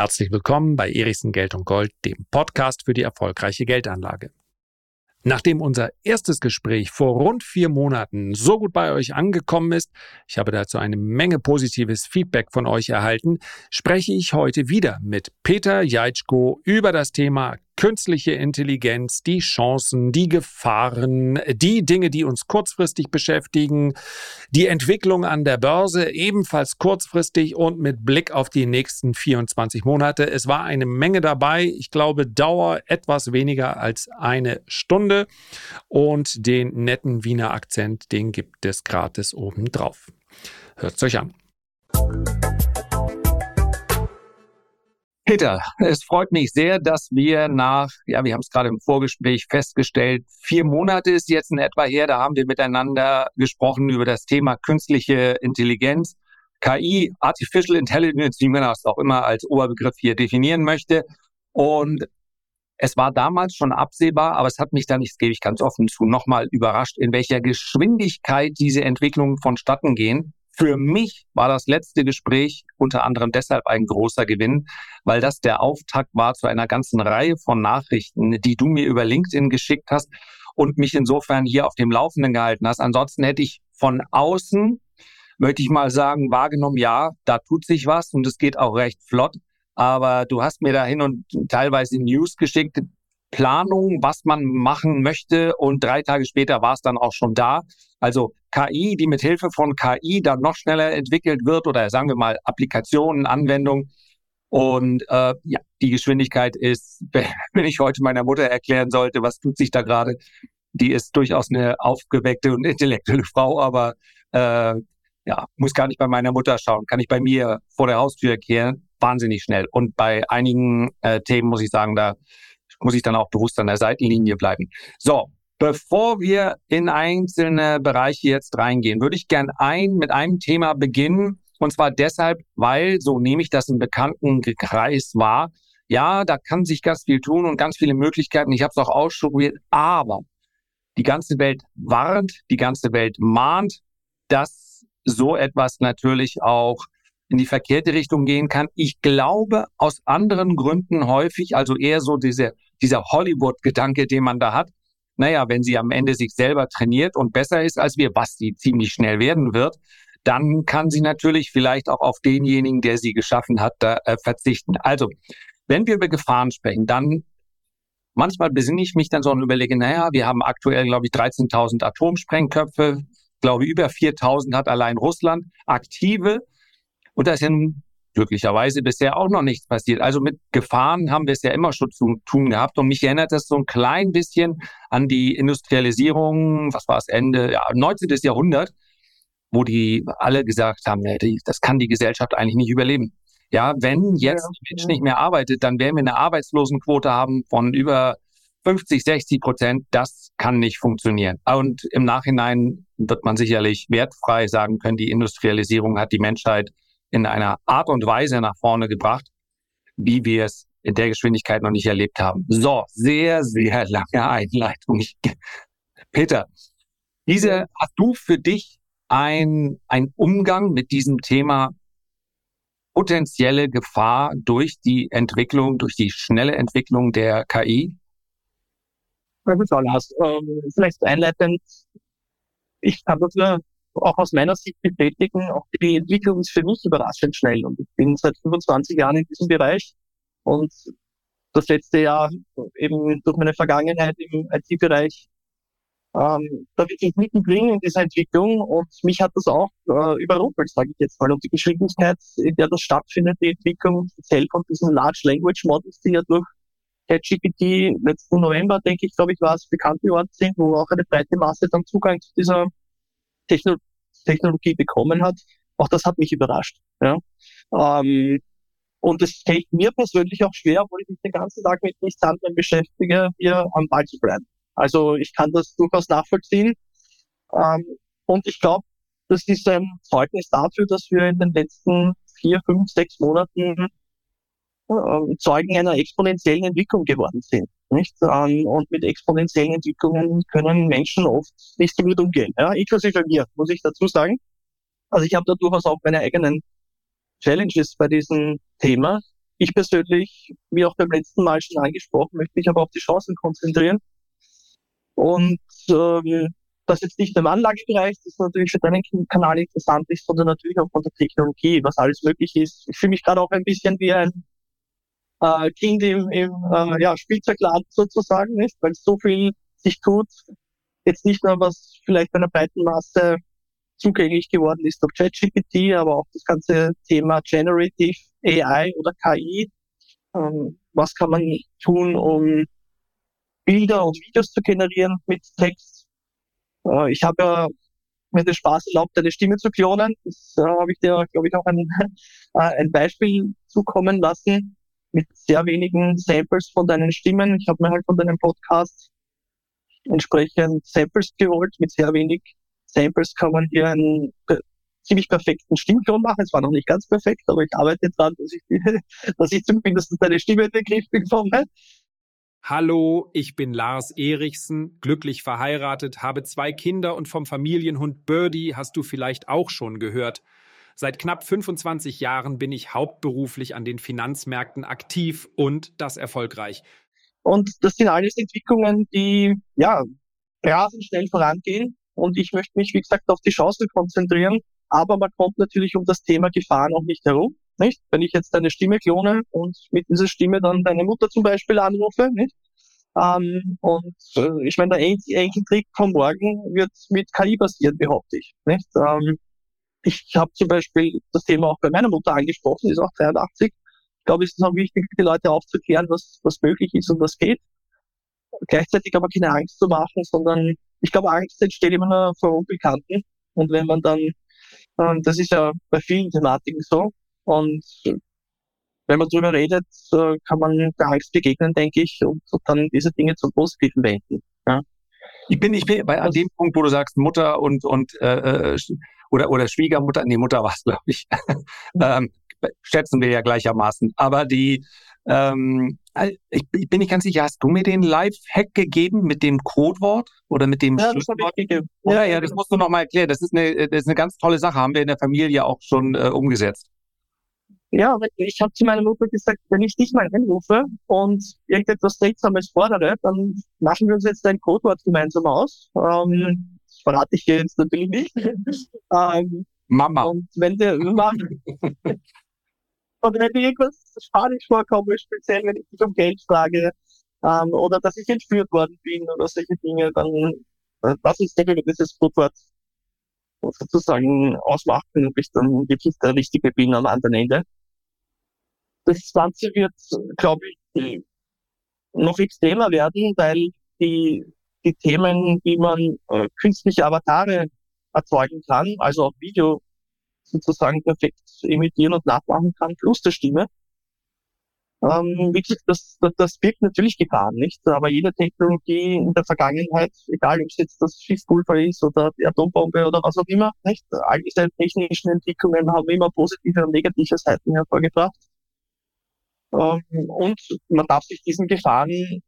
Herzlich willkommen bei Erichsen Geld und Gold, dem Podcast für die erfolgreiche Geldanlage. Nachdem unser erstes Gespräch vor rund vier Monaten so gut bei euch angekommen ist, ich habe dazu eine Menge positives Feedback von euch erhalten, spreche ich heute wieder mit Peter Jaitschko über das Thema künstliche Intelligenz, die Chancen, die Gefahren, die Dinge, die uns kurzfristig beschäftigen, die Entwicklung an der Börse ebenfalls kurzfristig und mit Blick auf die nächsten 24 Monate. Es war eine Menge dabei. Ich glaube, Dauer etwas weniger als eine Stunde und den netten Wiener Akzent, den gibt es gratis obendrauf. Hört es euch an. Peter, es freut mich sehr, dass wir nach, ja, wir haben es gerade im Vorgespräch festgestellt, vier Monate ist jetzt in etwa her, da haben wir miteinander gesprochen über das Thema künstliche Intelligenz, KI, Artificial Intelligence, wie man das auch immer als Oberbegriff hier definieren möchte. Und es war damals schon absehbar, aber es hat mich dann, ich gebe ich ganz offen zu, nochmal überrascht, in welcher Geschwindigkeit diese Entwicklungen vonstatten gehen. Für mich war das letzte Gespräch unter anderem deshalb ein großer Gewinn, weil das der Auftakt war zu einer ganzen Reihe von Nachrichten, die du mir über LinkedIn geschickt hast und mich insofern hier auf dem Laufenden gehalten hast. Ansonsten hätte ich von außen, möchte ich mal sagen, wahrgenommen, ja, da tut sich was und es geht auch recht flott. Aber du hast mir da hin und teilweise News geschickt, Planung, was man machen möchte und drei Tage später war es dann auch schon da. Also KI, die mit Hilfe von KI dann noch schneller entwickelt wird oder sagen wir mal Applikationen, Anwendungen. Und äh, ja, die Geschwindigkeit ist, wenn ich heute meiner Mutter erklären sollte, was tut sich da gerade, die ist durchaus eine aufgeweckte und intellektuelle Frau, aber äh, ja, muss gar nicht bei meiner Mutter schauen, kann ich bei mir vor der Haustür kehren, wahnsinnig schnell. Und bei einigen äh, Themen muss ich sagen, da muss ich dann auch bewusst an der Seitenlinie bleiben. So, bevor wir in einzelne Bereiche jetzt reingehen, würde ich gern ein, mit einem Thema beginnen. Und zwar deshalb, weil, so nehme ich das im bekannten Kreis wahr, ja, da kann sich ganz viel tun und ganz viele Möglichkeiten. Ich habe es auch ausprobiert, aber die ganze Welt warnt, die ganze Welt mahnt, dass so etwas natürlich auch in die verkehrte Richtung gehen kann. Ich glaube aus anderen Gründen häufig, also eher so diese, dieser Hollywood-Gedanke, den man da hat. Naja, wenn sie am Ende sich selber trainiert und besser ist als wir, was sie ziemlich schnell werden wird, dann kann sie natürlich vielleicht auch auf denjenigen, der sie geschaffen hat, da, äh, verzichten. Also, wenn wir über Gefahren sprechen, dann manchmal besinne ich mich dann so und überlege, naja, wir haben aktuell, glaube ich, 13.000 Atomsprengköpfe, glaube über 4.000 hat allein Russland aktive. Und da ist ja glücklicherweise bisher auch noch nichts passiert. Also mit Gefahren haben wir es ja immer schon zu tun gehabt. Und mich erinnert das so ein klein bisschen an die Industrialisierung, was war es, Ende, ja, 19. Jahrhundert, wo die alle gesagt haben, das kann die Gesellschaft eigentlich nicht überleben. Ja, wenn jetzt ja, Mensch nicht mehr arbeitet, dann werden wir eine Arbeitslosenquote haben von über 50, 60 Prozent. Das kann nicht funktionieren. Und im Nachhinein wird man sicherlich wertfrei sagen können, die Industrialisierung hat die Menschheit in einer Art und Weise nach vorne gebracht, wie wir es in der Geschwindigkeit noch nicht erlebt haben. So, sehr, sehr lange Einleitung. Peter, diese, hast du für dich ein, ein Umgang mit diesem Thema potenzielle Gefahr durch die Entwicklung, durch die schnelle Entwicklung der KI? Gut, Lars. Ähm, vielleicht einleitend, ich nur auch aus meiner Sicht bestätigen, auch die Entwicklung ist für mich überraschend schnell. Und ich bin seit 25 Jahren in diesem Bereich und das letzte Jahr eben durch meine Vergangenheit im IT-Bereich ähm, da wirklich mittendrin in dieser Entwicklung und mich hat das auch äh, überrumpelt, sage ich jetzt mal. Und die Geschwindigkeit, in der das stattfindet, die Entwicklung speziell von diesen Large Language Models, die ja durch ChatGPT letzten November, denke ich, glaube ich, war es bekannt geworden sind, wo auch eine breite Masse dann Zugang zu dieser Techno Technologie bekommen hat, auch das hat mich überrascht. Ja. Ähm, und es fällt mir persönlich auch schwer, obwohl ich mich den ganzen Tag mit nichts anderem beschäftige, hier am Ball zu bleiben. Also ich kann das durchaus nachvollziehen. Ähm, und ich glaube, das ist ein Zeugnis dafür, dass wir in den letzten vier, fünf, sechs Monaten äh, Zeugen einer exponentiellen Entwicklung geworden sind. Nicht? Ähm, und mit exponentiellen Entwicklungen können Menschen oft nicht so gut umgehen. Ja, inklusive mir, muss ich dazu sagen. Also ich habe da durchaus auch meine eigenen Challenges bei diesem Thema. ich persönlich, wie auch beim letzten Mal schon angesprochen, möchte mich aber auf die Chancen konzentrieren. Und ähm, das jetzt nicht im Anlagebereich, das natürlich für deinen Kanal interessant ist, sondern natürlich auch von der Technologie, was alles möglich ist. Ich fühle mich gerade auch ein bisschen wie ein äh, Kind im, im äh, ja, Spielzeugladen sozusagen, nicht? weil so viel sich tut. Jetzt nicht nur, was vielleicht einer breiten Masse zugänglich geworden ist durch ChatGPT, aber auch das ganze Thema Generative AI oder KI. Ähm, was kann man tun, um Bilder und Videos zu generieren mit Text? Äh, ich habe ja mir den Spaß erlaubt, eine Stimme zu klonen. Das äh, habe ich dir, glaube ich, auch ein, äh, ein Beispiel zukommen lassen mit sehr wenigen Samples von deinen Stimmen. Ich habe mir halt von deinem Podcast entsprechend Samples geholt. Mit sehr wenig Samples kann man hier einen ziemlich perfekten Stimmklon machen. Es war noch nicht ganz perfekt, aber ich arbeite dran, dass ich, dass ich zumindest deine Stimme in den Griff bekomme. Hallo, ich bin Lars Erichsen, glücklich verheiratet, habe zwei Kinder und vom Familienhund Birdie hast du vielleicht auch schon gehört. Seit knapp 25 Jahren bin ich hauptberuflich an den Finanzmärkten aktiv und das erfolgreich. Und das sind alles Entwicklungen, die ja rasend schnell vorangehen. Und ich möchte mich, wie gesagt, auf die Chancen konzentrieren. Aber man kommt natürlich um das Thema Gefahren auch nicht herum. Nicht? Wenn ich jetzt deine Stimme klone und mit dieser Stimme dann deine Mutter zum Beispiel anrufe, nicht? Ähm, und äh, ich meine, der Enkeltrick von morgen wird mit KI basieren, behaupte ich. Nicht? Ähm, ich habe zum Beispiel das Thema auch bei meiner Mutter angesprochen, die ist auch 83. Ich glaube, es ist auch wichtig, die Leute aufzuklären, was, was möglich ist und was geht. Gleichzeitig aber keine Angst zu machen, sondern ich glaube, Angst entsteht immer nur vor Unbekannten. Und wenn man dann, ähm, das ist ja bei vielen Thematiken so, und wenn man darüber redet, äh, kann man der Angst begegnen, denke ich, und, und dann diese Dinge zum Positiven wenden. Ja. Ich bin, ich bin bei an dem Punkt, wo du sagst, Mutter und, und äh, äh oder, oder Schwiegermutter, nee, Mutter war es, glaube ich, ähm, schätzen wir ja gleichermaßen. Aber die, ähm, ich, ich, bin nicht ganz sicher, hast du mir den Live-Hack gegeben mit dem Codewort oder mit dem ja, Schlüsselwort? Ja, ja, das musst du nochmal erklären. Das ist, eine, das ist eine ganz tolle Sache, haben wir in der Familie auch schon äh, umgesetzt. Ja, ich habe zu meiner Mutter gesagt, wenn ich dich mal anrufe und irgendetwas Seltsames fordere, dann machen wir uns jetzt ein Codewort gemeinsam aus. Ähm, das verrate ich dir jetzt natürlich nicht. ähm, Mama. Und wenn der machen, und wenn dir irgendwas Spanisch vorkommt, speziell wenn ich dich um Geld frage, ähm, oder dass ich entführt worden bin oder solche Dinge, dann lass uns denke dieses Codewort sozusagen ausmachen, ob ich dann wirklich der Richtige bin am anderen Ende. Das Ganze wird, glaube ich, noch extremer werden, weil die, die Themen, wie man äh, künstliche Avatare erzeugen kann, also auch Video sozusagen perfekt imitieren und nachmachen kann, plus der Stimme. Ähm, gesagt, das, das, das birgt natürlich Gefahren, nicht? Aber jede Technologie in der Vergangenheit, egal ob es jetzt das Schiffspulver ist oder die Atombombe oder was auch immer, nicht? All diese technischen Entwicklungen haben immer positive und negative Seiten hervorgebracht. Ähm, und man darf sich diesen Gefahren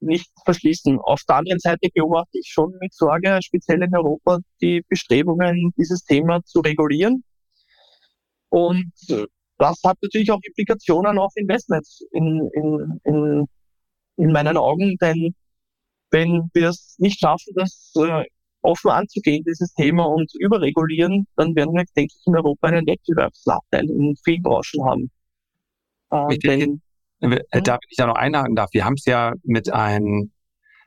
nicht verschließen. Auf der anderen Seite beobachte ich schon mit Sorge, speziell in Europa, die Bestrebungen, dieses Thema zu regulieren. Und das hat natürlich auch Implikationen auf Investments in, in, in, in meinen Augen, denn wenn wir es nicht schaffen, das äh, offen anzugehen, dieses Thema und überregulieren, dann werden wir, denke ich, in Europa einen Wettbewerbsnachteil in vielen Branchen haben. Äh, denn, äh, da, wenn ich da noch einhaken darf, wir haben es ja mit einem,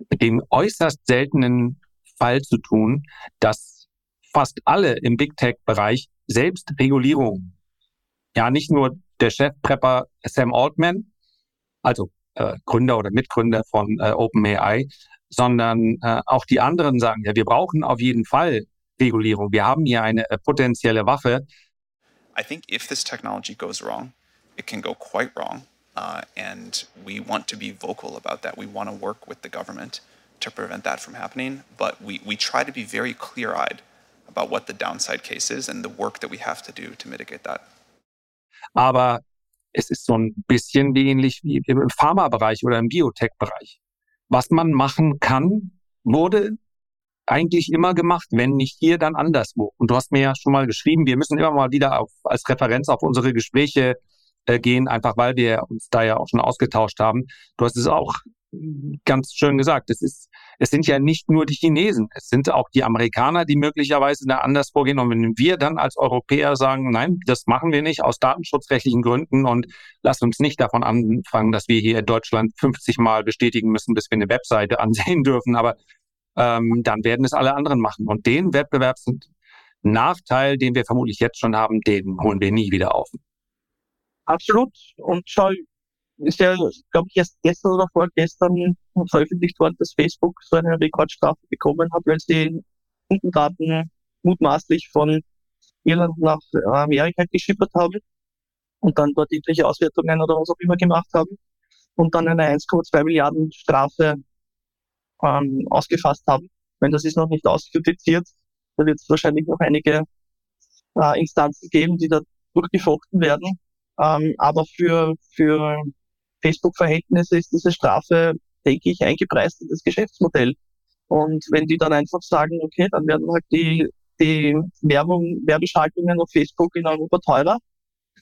mit dem äußerst seltenen Fall zu tun, dass fast alle im Big Tech-Bereich Selbstregulierung, ja nicht nur der Chefprepper Sam Altman, also äh, Gründer oder Mitgründer von äh, OpenAI, sondern äh, auch die anderen sagen, ja, wir brauchen auf jeden Fall Regulierung. Wir haben hier eine äh, potenzielle Waffe. I think if this technology goes wrong, it can go quite wrong. Uh, and we want to be vocal about that. We want to work with the government to prevent that from happening. But we, we try to be very clear eyed about what the downside case is and the work that we have to do to mitigate that. Aber es ist so ein bisschen wie ähnlich wie im Pharmabereich oder im Biotech-Bereich. Was man machen kann, wurde eigentlich immer gemacht, wenn nicht hier, dann anderswo. Und du hast mir ja schon mal geschrieben, wir müssen immer mal wieder auf, als Referenz auf unsere Gespräche äh, gehen, einfach weil wir uns da ja auch schon ausgetauscht haben. Du hast es auch ganz schön gesagt. Es ist, es sind ja nicht nur die Chinesen, es sind auch die Amerikaner, die möglicherweise da anders vorgehen. Und wenn wir dann als Europäer sagen, nein, das machen wir nicht aus datenschutzrechtlichen Gründen und lass uns nicht davon anfangen, dass wir hier in Deutschland 50 Mal bestätigen müssen, bis wir eine Webseite ansehen dürfen. Aber ähm, dann werden es alle anderen machen. Und den Wettbewerbsnachteil, den wir vermutlich jetzt schon haben, den holen wir nie wieder auf. Absolut. Und schau, ist ja, glaube ich, erst gestern oder vorgestern veröffentlicht worden, dass Facebook so eine Rekordstrafe bekommen hat, weil sie Kundendaten mutmaßlich von Irland nach Amerika geschippert haben und dann dort irgendwelche Auswertungen oder was auch immer gemacht haben und dann eine 1,2 Milliarden Strafe ähm, ausgefasst haben. Wenn das ist noch nicht ausjudiziert, da wird es wahrscheinlich noch einige äh, Instanzen geben, die da durchgefochten werden. Ähm, aber für, für Facebook-Verhältnisse ist diese Strafe, denke ich, eingepreist in das Geschäftsmodell. Und wenn die dann einfach sagen, okay, dann werden halt die, die Werbung, Werbeschaltungen auf Facebook in Europa teurer,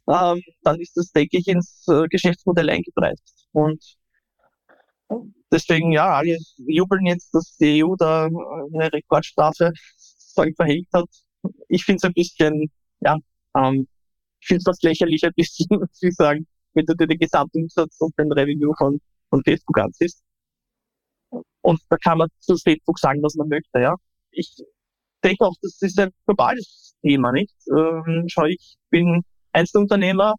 ähm, dann ist das, denke ich, ins äh, Geschäftsmodell eingepreist. Und deswegen, ja, alle jubeln jetzt, dass die EU da eine Rekordstrafe verhängt hat. Ich finde es ein bisschen, ja, ähm, ich finde es fast lächerlich ein bisschen, ich sagen, wenn du dir den Gesamtumsatz und den Revenue von, von Facebook ansiehst. Und da kann man zu Facebook sagen, was man möchte, ja. Ich denke auch, das ist ein globales Thema, nicht? Ähm, schau, ich bin Einzelunternehmer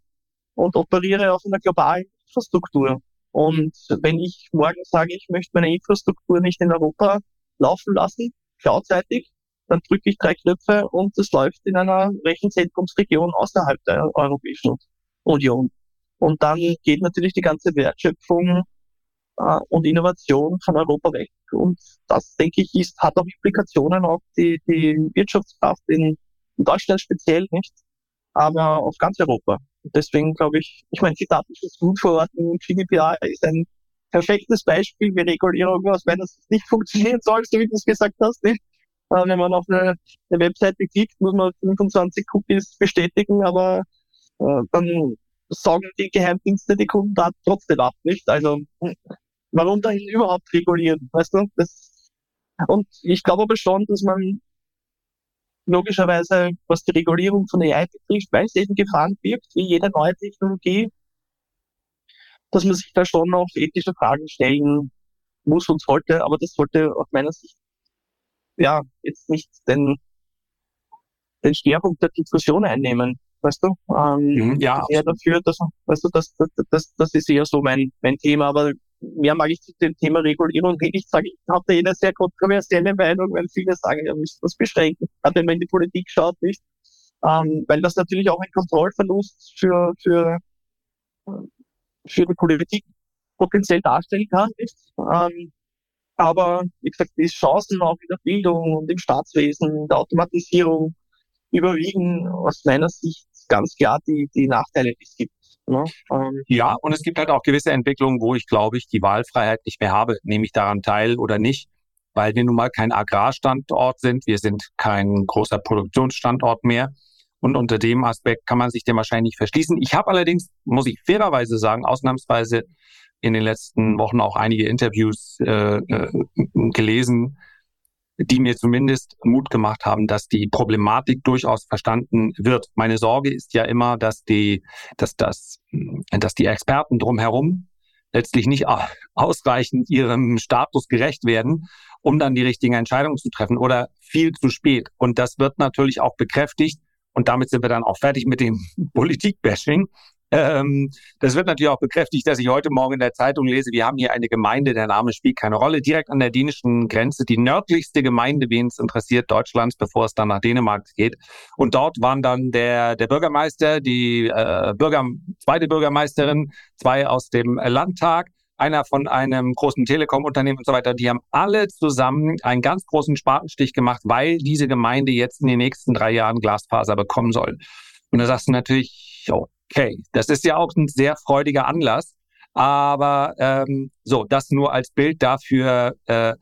und operiere auf einer globalen Infrastruktur. Und wenn ich morgen sage, ich möchte meine Infrastruktur nicht in Europa laufen lassen, cloudseitig, dann drücke ich drei Knöpfe und es läuft in einer Rechenzentrumsregion außerhalb der Europäischen Union. Und dann geht natürlich die ganze Wertschöpfung äh, und Innovation von Europa weg. Und das, denke ich, ist, hat auch Implikationen auf die, die Wirtschaftskraft in, in Deutschland speziell nicht, aber auf ganz Europa. Und deswegen glaube ich, ich meine, die Datenschutzgrundverordnung GDPR ist ein perfektes Beispiel, wie Regulierung aus meiner Sicht nicht funktionieren soll, so wie du es gesagt hast. Nicht? Wenn man auf eine, eine Webseite klickt, muss man 25 Cookies bestätigen, aber äh, dann sagen die Geheimdienste die Kundendaten trotzdem ab, nicht? Also warum dahin überhaupt regulieren, weißt du? Das, und ich glaube aber schon, dass man logischerweise, was die Regulierung von AI betrifft, weil es eben Gefahren birgt, wie jede neue Technologie, dass man sich da schon noch ethische Fragen stellen muss und sollte, aber das sollte aus meiner Sicht ja jetzt nicht den, den Schwerpunkt der Diskussion einnehmen weißt du? Ähm, mhm, ja. Eher dafür, dass, weißt du, das, das, das, das ist eher so mein, mein Thema, aber mehr mag ich zu dem Thema Regulierung nicht sagen. Ich habe da eine sehr kontroversielle Meinung, weil viele sagen, ja, müssen das beschränken, gerade wenn man in die Politik schaut, nicht? Ähm, weil das natürlich auch ein Kontrollverlust für, für, für die Politik potenziell darstellen kann, nicht? Ähm, aber, wie gesagt, die Chancen auch in der Bildung und im Staatswesen, in der Automatisierung überwiegen aus meiner Sicht ganz klar die, die Nachteile, die es gibt. Ne? Ähm, ja, und es gibt halt auch gewisse Entwicklungen, wo ich glaube ich die Wahlfreiheit nicht mehr habe. Nehme ich daran teil oder nicht? Weil wir nun mal kein Agrarstandort sind. Wir sind kein großer Produktionsstandort mehr. Und unter dem Aspekt kann man sich dem wahrscheinlich verschließen. Ich habe allerdings, muss ich fairerweise sagen, ausnahmsweise in den letzten Wochen auch einige Interviews äh, äh, gelesen, die mir zumindest Mut gemacht haben, dass die Problematik durchaus verstanden wird. Meine Sorge ist ja immer, dass die, dass das, dass die Experten drumherum letztlich nicht ausreichend ihrem Status gerecht werden, um dann die richtigen Entscheidungen zu treffen oder viel zu spät. Und das wird natürlich auch bekräftigt. Und damit sind wir dann auch fertig mit dem Politikbashing. Ähm, das wird natürlich auch bekräftigt, dass ich heute Morgen in der Zeitung lese, wir haben hier eine Gemeinde, der Name spielt keine Rolle, direkt an der dänischen Grenze, die nördlichste Gemeinde, wen es interessiert, Deutschlands, bevor es dann nach Dänemark geht. Und dort waren dann der, der Bürgermeister, die äh, Bürger, zweite Bürgermeisterin, zwei aus dem Landtag, einer von einem großen Telekom-Unternehmen und so weiter, die haben alle zusammen einen ganz großen Spatenstich gemacht, weil diese Gemeinde jetzt in den nächsten drei Jahren Glasfaser bekommen soll. Und da sagst du natürlich, Okay, das ist ja auch ein sehr freudiger Anlass. Aber ähm, so, das nur als Bild dafür, äh,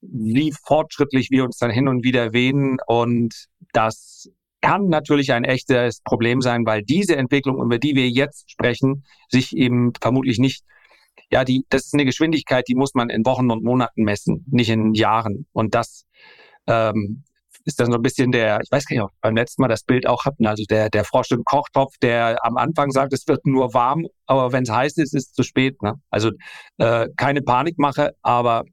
wie fortschrittlich wir uns dann hin und wieder wähnen und dass kann natürlich ein echtes Problem sein, weil diese Entwicklung, über die wir jetzt sprechen, sich eben vermutlich nicht, ja, die, das ist eine Geschwindigkeit, die muss man in Wochen und Monaten messen, nicht in Jahren. Und das ähm, ist dann so ein bisschen der, ich weiß gar nicht, ob beim letzten Mal das Bild auch hatten, also der, der Frosch im Kochtopf, der am Anfang sagt, es wird nur warm, aber wenn es heiß ist, ist es zu spät. Ne? Also äh, keine Panikmache, aber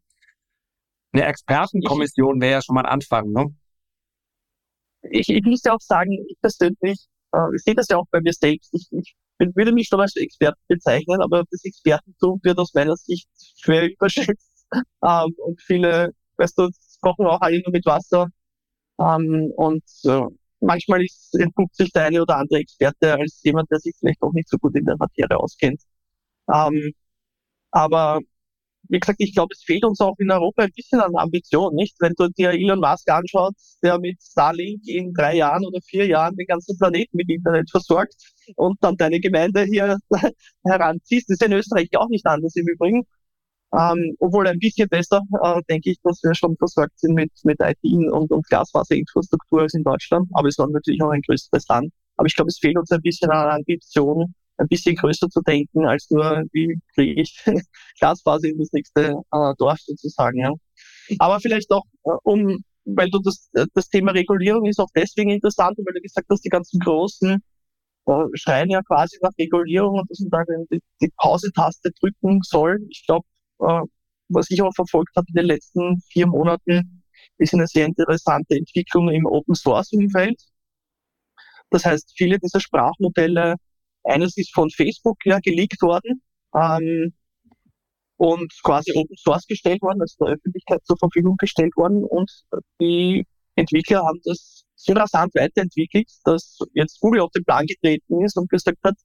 eine Expertenkommission wäre ja schon mal ein Anfang. Ne? Ich, ich muss ja auch sagen, ich persönlich, äh, ich sehe das ja auch bei mir selbst. Ich, ich bin, würde mich schon als Experten bezeichnen, aber das Expertentum wird aus meiner Sicht schwer überschätzt. Ähm, und viele, weißt du, kochen auch alle nur mit Wasser ähm, und äh, manchmal entpuppt sich der eine oder andere Experte als jemand, der sich vielleicht auch nicht so gut in der Materie auskennt. Ähm, aber wie gesagt, ich glaube, es fehlt uns auch in Europa ein bisschen an Ambition, nicht? Wenn du dir Elon Musk anschaust, der mit Starlink in drei Jahren oder vier Jahren den ganzen Planeten mit Internet versorgt und dann deine Gemeinde hier heranziehst, das ist in Österreich auch nicht anders im Übrigen. Ähm, obwohl ein bisschen besser, äh, denke ich, dass wir schon versorgt sind mit, mit IT und, und Glasfaserinfrastruktur als in Deutschland. Aber es war natürlich auch ein größeres Land. Aber ich glaube, es fehlt uns ein bisschen an Ambition, ein bisschen größer zu denken, als nur, wie kriege ich Glasfaser in das nächste äh, Dorf sozusagen. Ja. Aber vielleicht auch, äh, um, weil du das, äh, das Thema Regulierung ist auch deswegen interessant, weil du gesagt hast, die ganzen großen äh, schreien ja quasi nach Regulierung und dass man da die, die Pause-Taste drücken soll. Ich glaube, äh, was ich auch verfolgt habe in den letzten vier Monaten, ist eine sehr interessante Entwicklung im Open Source Umfeld. Das heißt, viele dieser Sprachmodelle, eines ist von Facebook ja geleakt worden ähm, und quasi Open Source gestellt worden, also der Öffentlichkeit zur Verfügung gestellt worden und die Entwickler haben das so rasant weiterentwickelt, dass jetzt Google auf den Plan getreten ist und gesagt hat,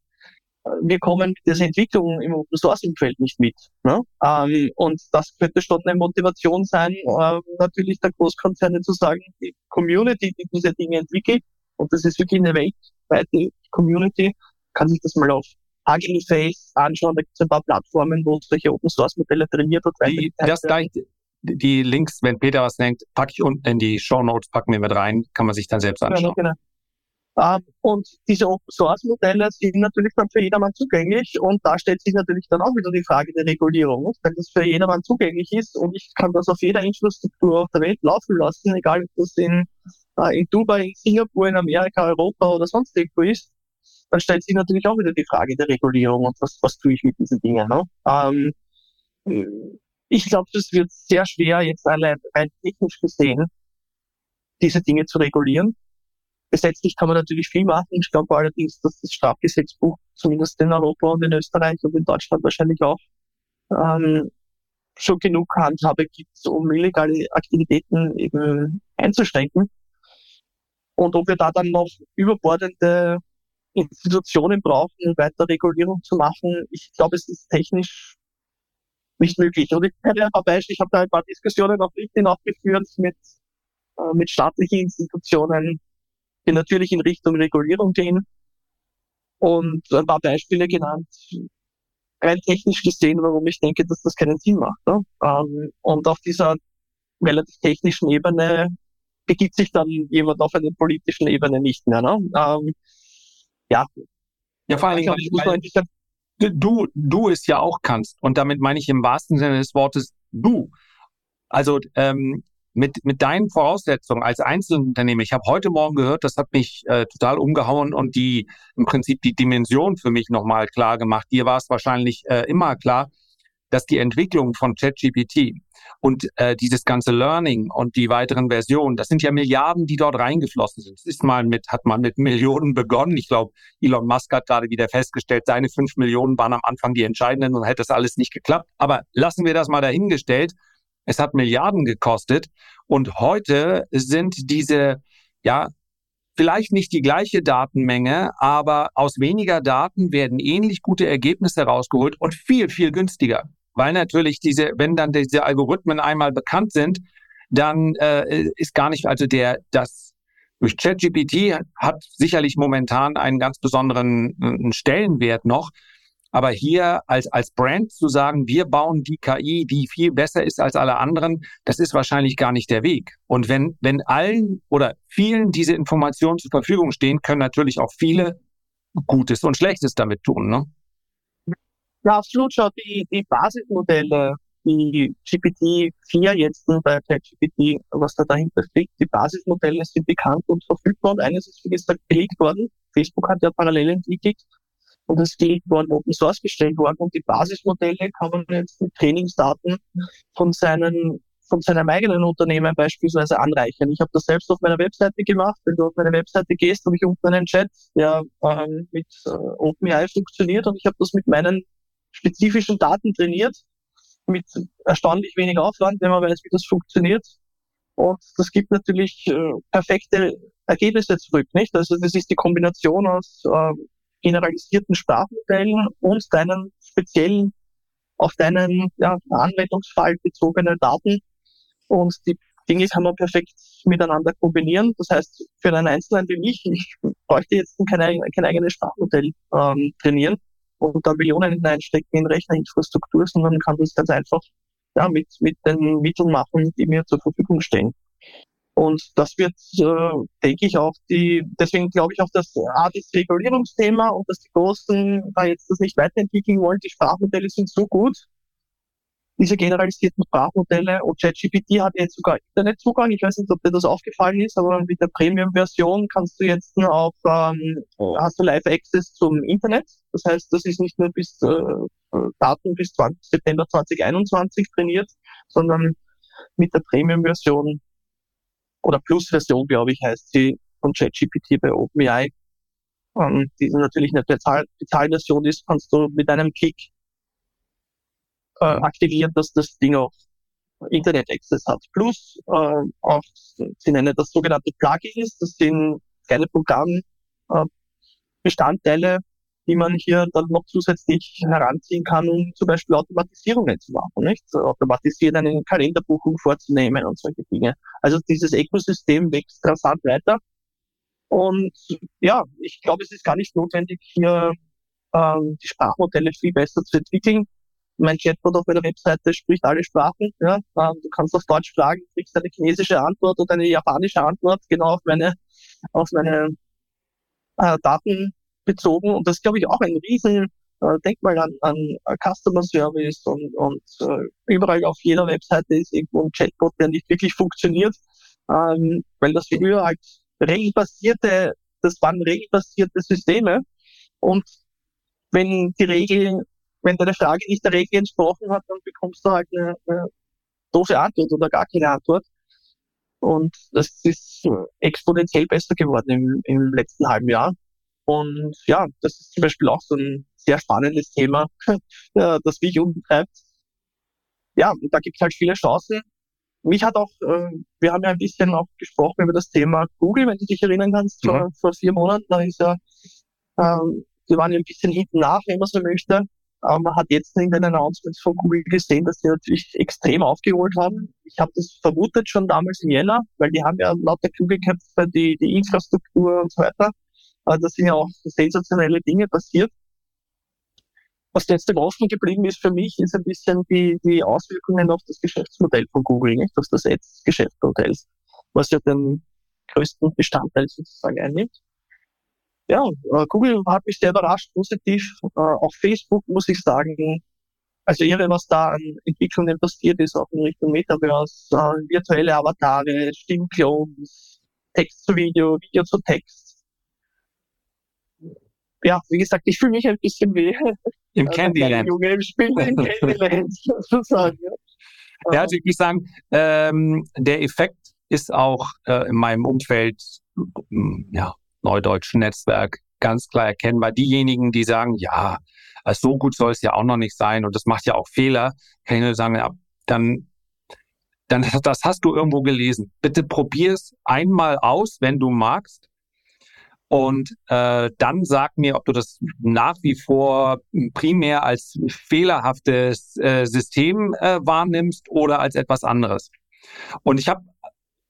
wir kommen mit dieser Entwicklung im Open Source Umfeld nicht mit. Ne? Ähm, und das könnte schon eine Motivation sein, äh, natürlich der Großkonzerne zu sagen, die Community, die diese Dinge entwickelt, und das ist wirklich eine weltweite Community, kann sich das mal auf Hugging Face anschauen. Da gibt es ein paar Plattformen, wo solche Open Source Modelle trainiert und die, das gleich, die Links, wenn Peter was denkt, packe ich unten in die Show Notes, packen wir mit rein, kann man sich dann selbst anschauen. Genau, genau. Ähm, und diese Open Source Modelle sind natürlich dann für jedermann zugänglich und da stellt sich natürlich dann auch wieder die Frage der Regulierung. Wenn das für jedermann zugänglich ist und ich kann das auf jeder Infrastruktur auf der Welt laufen lassen, egal ob das in, äh, in Dubai, in Singapur, in Amerika, Europa oder sonst irgendwo ist, dann stellt sich natürlich auch wieder die Frage der Regulierung und was, was tue ich mit diesen Dingen. Ne? Ähm, ich glaube, es wird sehr schwer, jetzt allein rein technisch gesehen, diese Dinge zu regulieren. Gesetzlich kann man natürlich viel machen. Ich glaube allerdings, dass das Strafgesetzbuch, zumindest in Europa und in Österreich und in Deutschland wahrscheinlich auch, ähm, schon genug Handhabe gibt, um illegale Aktivitäten eben einzuschränken. Und ob wir da dann noch überbordende Institutionen brauchen, weiter Regulierung zu machen, ich glaube, es ist technisch nicht möglich. Und ich kenne ein paar Beispiele, ich habe da ein paar Diskussionen auf LinkedIn auch geführt mit, äh, mit staatlichen Institutionen, die natürlich in Richtung Regulierung gehen und ein paar Beispiele genannt, rein technisch gesehen, warum ich denke, dass das keinen Sinn macht. Ne? Ähm, und auf dieser relativ technischen Ebene begibt sich dann jemand auf einer politischen Ebene nicht mehr. Ne? Ähm, ja. Ja, vor allen Dingen, weil, weil du, du es ja auch kannst. Und damit meine ich im wahrsten Sinne des Wortes du. Also ähm, mit, mit deinen Voraussetzungen als Einzelunternehmer, ich habe heute Morgen gehört, das hat mich äh, total umgehauen und die im Prinzip die Dimension für mich nochmal klar gemacht. Dir war es wahrscheinlich äh, immer klar, dass die Entwicklung von ChatGPT und äh, dieses ganze Learning und die weiteren Versionen, das sind ja Milliarden, die dort reingeflossen sind. Es ist mal mit, hat man mit Millionen begonnen. Ich glaube, Elon Musk hat gerade wieder festgestellt, seine fünf Millionen waren am Anfang die entscheidenden und hätte das alles nicht geklappt. Aber lassen wir das mal dahingestellt. Es hat Milliarden gekostet und heute sind diese, ja, vielleicht nicht die gleiche Datenmenge, aber aus weniger Daten werden ähnlich gute Ergebnisse herausgeholt und viel, viel günstiger. Weil natürlich diese, wenn dann diese Algorithmen einmal bekannt sind, dann äh, ist gar nicht, also der, das durch ChatGPT hat sicherlich momentan einen ganz besonderen äh, Stellenwert noch. Aber hier als, als Brand zu sagen, wir bauen die KI, die viel besser ist als alle anderen, das ist wahrscheinlich gar nicht der Weg. Und wenn, wenn allen oder vielen diese Informationen zur Verfügung stehen, können natürlich auch viele Gutes und Schlechtes damit tun. Ne? Ja, absolut. Schau, die, die Basismodelle, die GPT-4 jetzt bei ChatGPT, was da dahinter steckt, die Basismodelle sind bekannt und verfügbar und eines ist, wie gesagt, belegt worden. Facebook hat ja parallel entwickelt und das ist worden Open Source gestellt worden und die Basismodelle kann man jetzt mit Trainingsdaten von seinen von seinem eigenen Unternehmen beispielsweise anreichern. Ich habe das selbst auf meiner Webseite gemacht. Wenn du auf meine Webseite gehst, habe ich unten einen Chat, der ähm, mit äh, OpenAI funktioniert und ich habe das mit meinen spezifischen Daten trainiert, mit erstaunlich wenig Aufwand, wenn man weiß, wie das funktioniert. Und das gibt natürlich äh, perfekte Ergebnisse zurück, nicht? Also das ist die Kombination aus äh, generalisierten Sprachmodellen und deinen speziellen, auf deinen ja, Anwendungsfall bezogenen Daten. Und die Dinge kann man perfekt miteinander kombinieren. Das heißt, für einen Einzelnen wie mich, ich bräuchte jetzt kein, kein eigenes Sprachmodell ähm, trainieren und da Millionen hineinstecken in Rechnerinfrastruktur, sondern kann das ganz einfach ja, mit, mit den Mitteln machen, die mir zur Verfügung stehen. Und das wird, äh, denke ich, auch die, deswegen glaube ich auch, dass A, das Regulierungsthema und dass die Großen da jetzt das nicht weiterentwickeln wollen. Die Sprachmodelle sind so gut, diese generalisierten Sprachmodelle und ChatGPT hat jetzt sogar Internetzugang. Ich weiß nicht, ob dir das aufgefallen ist, aber mit der Premium-Version kannst du jetzt auch, ähm, hast du Live-Access zum Internet. Das heißt, das ist nicht nur bis äh, Daten bis 20, September 2021 trainiert, sondern mit der Premium-Version oder Plus-Version, glaube ich, heißt sie, von ChatGPT bei OpenAI, ähm, die natürlich eine Bezahlversion ist, kannst du mit einem Klick äh, aktivieren, dass das Ding auch Internet Access hat. Plus äh, auch, sie nennen das sogenannte Plugins, das sind kleine Programmbestandteile, äh, die man hier dann noch zusätzlich heranziehen kann, um zum Beispiel Automatisierungen zu machen, nicht? Automatisiert eine Kalenderbuchung vorzunehmen und solche Dinge. Also dieses Ökosystem wächst rasant weiter. Und ja, ich glaube, es ist gar nicht notwendig, hier ähm, die Sprachmodelle viel besser zu entwickeln. Mein Chatbot auf meiner Webseite spricht alle Sprachen. Ja? Ähm, du kannst auf Deutsch fragen, kriegst eine chinesische Antwort oder eine japanische Antwort genau auf meine, auf meine äh, Daten bezogen. Und das glaube ich, auch ein riesen äh, Denkmal an, an Customer Service und, und äh, überall auf jeder Webseite ist irgendwo ein Chatbot, der nicht wirklich funktioniert, ähm, weil das früher halt regelbasierte, das waren regelbasierte Systeme und wenn die Regel, wenn deine Frage nicht der Regel entsprochen hat, dann bekommst du halt eine, eine doofe Antwort oder gar keine Antwort. Und das ist exponentiell besser geworden im, im letzten halben Jahr. Und ja, das ist zum Beispiel auch so ein sehr spannendes Thema, das mich umtreibt. Ja, und da gibt es halt viele Chancen. Mich hat auch, äh, wir haben ja ein bisschen auch gesprochen über das Thema Google, wenn du dich erinnern kannst, vor, mhm. vor vier Monaten, da ist ja, ähm, wir waren ja ein bisschen hinten nach, wenn man so möchte. Aber man hat jetzt in den Announcements von Google gesehen, dass sie natürlich extrem aufgeholt haben. Ich habe das vermutet schon damals im Jänner, weil die haben ja lauter Kugelköpfe, die, die Infrastruktur und so weiter. Also da sind ja auch sensationelle Dinge passiert. Was jetzt offen geblieben ist für mich, ist ein bisschen die, die Auswirkungen auf das Geschäftsmodell von Google, nicht auf das Ads-Geschäftsmodell, was ja den größten Bestandteil sozusagen einnimmt. Ja, äh, Google hat mich sehr überrascht, positiv. Äh, auch Facebook, muss ich sagen, also irre, was da an Entwicklungen passiert ist, auch in Richtung Metaverse, äh, virtuelle Avatare, Stimmclones, Text zu Video, Video zu Text ja, wie gesagt, ich fühle mich ein bisschen wie im Candyland. Junge im Spiel im Candyland sozusagen. Ja, also ich sagen, ähm, der Effekt ist auch äh, in meinem Umfeld, ja, neudeutschen Netzwerk ganz klar erkennbar. Diejenigen, die sagen, ja, also so gut soll es ja auch noch nicht sein und das macht ja auch Fehler, kann ich nur sagen, ja, dann dann das hast du irgendwo gelesen. Bitte probier es einmal aus, wenn du magst. Und äh, dann sag mir, ob du das nach wie vor primär als fehlerhaftes äh, System äh, wahrnimmst oder als etwas anderes. Und ich habe,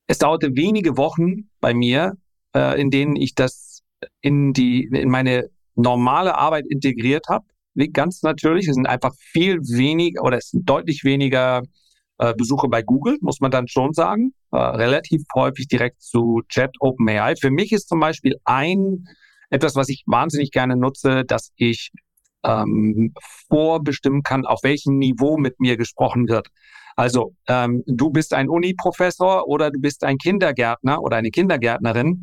es dauerte wenige Wochen bei mir, äh, in denen ich das in die in meine normale Arbeit integriert habe ganz natürlich. Es sind einfach viel weniger oder es sind deutlich weniger äh, Besuche bei Google, muss man dann schon sagen. Äh, relativ häufig direkt zu Chat OpenAI. Für mich ist zum Beispiel ein etwas, was ich wahnsinnig gerne nutze, dass ich ähm, vorbestimmen kann, auf welchem Niveau mit mir gesprochen wird. Also ähm, du bist ein Uni-Professor oder du bist ein Kindergärtner oder eine Kindergärtnerin,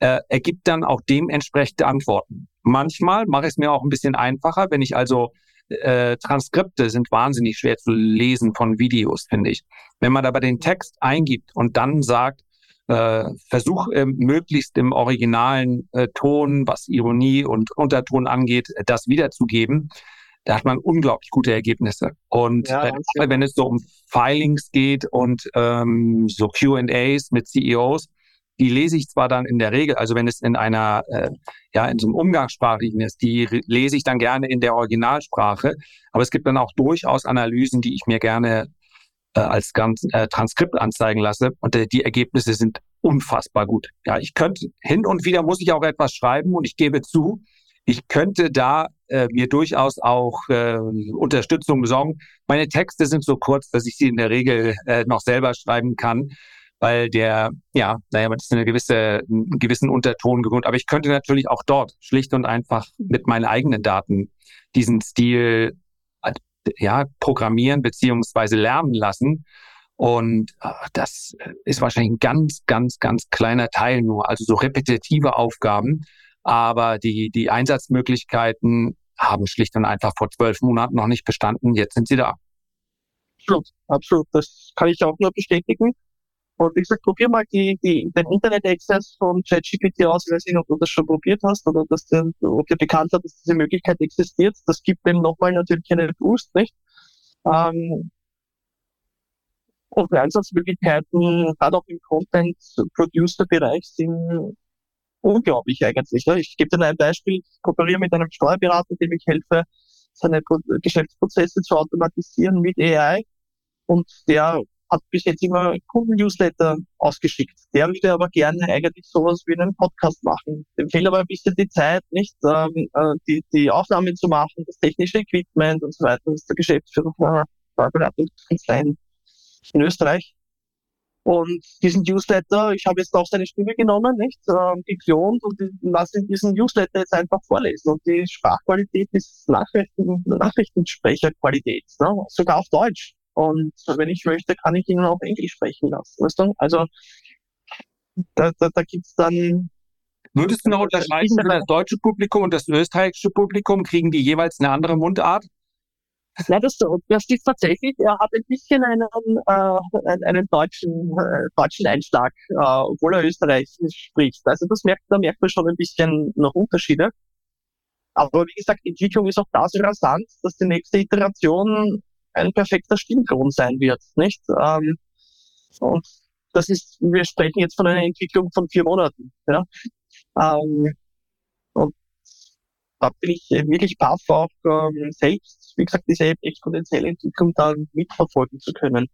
äh, ergibt dann auch dementsprechende Antworten. Manchmal mache ich es mir auch ein bisschen einfacher, wenn ich also äh, Transkripte sind wahnsinnig schwer zu lesen von Videos, finde ich. Wenn man aber den Text eingibt und dann sagt, äh, versuch äh, möglichst im originalen äh, Ton, was Ironie und Unterton angeht, das wiederzugeben, da hat man unglaublich gute Ergebnisse. Und ja, äh, wenn es so um Filings geht und ähm, so QAs mit CEOs, die lese ich zwar dann in der Regel, also wenn es in einer, äh, ja, in so einem Umgangssprachlichen ist, die lese ich dann gerne in der Originalsprache. Aber es gibt dann auch durchaus Analysen, die ich mir gerne äh, als ganz äh, Transkript anzeigen lasse. Und äh, die Ergebnisse sind unfassbar gut. Ja, ich könnte, hin und wieder muss ich auch etwas schreiben und ich gebe zu, ich könnte da äh, mir durchaus auch äh, Unterstützung besorgen. Meine Texte sind so kurz, dass ich sie in der Regel noch selber schreiben kann weil der, ja, naja, das ist eine gewisse, einen gewissen Unterton gegründet. Aber ich könnte natürlich auch dort schlicht und einfach mit meinen eigenen Daten diesen Stil ja, programmieren beziehungsweise lernen lassen. Und äh, das ist wahrscheinlich ein ganz, ganz, ganz kleiner Teil nur, also so repetitive Aufgaben. Aber die, die Einsatzmöglichkeiten haben schlicht und einfach vor zwölf Monaten noch nicht bestanden. Jetzt sind sie da. Absolut, absolut. Das kann ich auch nur bestätigen. Und wie gesagt, probier mal die, die, den Internet-Access von ChatGPT aus. Ich weiß nicht, ob du das schon probiert hast oder dass dir, ob dir bekannt hat, dass diese Möglichkeit existiert. Das gibt dem nochmal natürlich einen Boost, nicht? Ähm, und Einsatzmöglichkeiten, gerade auch im Content-Producer-Bereich, sind unglaublich eigentlich. Ne? Ich gebe dir ein Beispiel. Ich kooperiere mit einem Steuerberater, dem ich helfe, seine Geschäftsprozesse zu automatisieren mit AI. Und der hat bis jetzt immer Kunden-Newsletter ausgeschickt. Der würde aber gerne eigentlich sowas wie einen Podcast machen. Dem fehlt aber ein bisschen die Zeit, nicht ähm, äh, die, die Aufnahmen zu machen, das technische Equipment und so weiter. Das ist der Geschäftsführer von einer Steuerberatungskanzlei in Österreich. Und diesen Newsletter, ich habe jetzt auch seine Stimme genommen, nicht, ähm, geklont und lasse diesen Newsletter jetzt einfach vorlesen. Und die Sprachqualität ist Nachrichten, Nachrichtensprecherqualität, ne? sogar auf Deutsch. Und wenn ich möchte, kann ich ihn auch Englisch sprechen lassen. Weißt du? Also da, da, da gibt es dann. Würdest du noch unterscheiden, das deutsche Publikum und das österreichische Publikum, kriegen die jeweils eine andere Mundart? Ja, das, das ist tatsächlich, er hat ein bisschen einen, äh, einen deutschen, äh, deutschen Einschlag, äh, obwohl er Österreichisch spricht. Also das merkt, da merkt man schon ein bisschen noch Unterschiede. Aber wie gesagt, die Entwicklung ist auch da so rasant, dass die nächste Iteration ein perfekter Stimmgrund sein wird, nicht? Ähm, und das ist, wir sprechen jetzt von einer Entwicklung von vier Monaten, ja. Ähm, und da bin ich wirklich baff auch ähm, selbst, wie gesagt, diese exponentielle Entwicklung dann mitverfolgen zu können.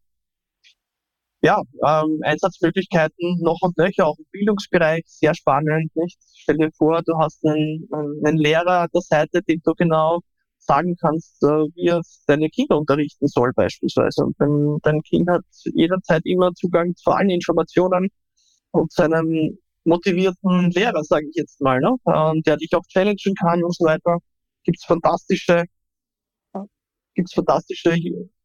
Ja, ähm, Einsatzmöglichkeiten noch und nöcher, auch im Bildungsbereich, sehr spannend, nicht? Stell dir vor, du hast einen, einen Lehrer an der Seite, den du genau sagen kannst, äh, wie er deine Kinder unterrichten soll beispielsweise. Und dein, dein Kind hat jederzeit immer Zugang zu allen Informationen und seinem motivierten Lehrer, sage ich jetzt mal, ne? Und der dich auch challengen kann und so weiter. Gibt's fantastische, gibt's fantastische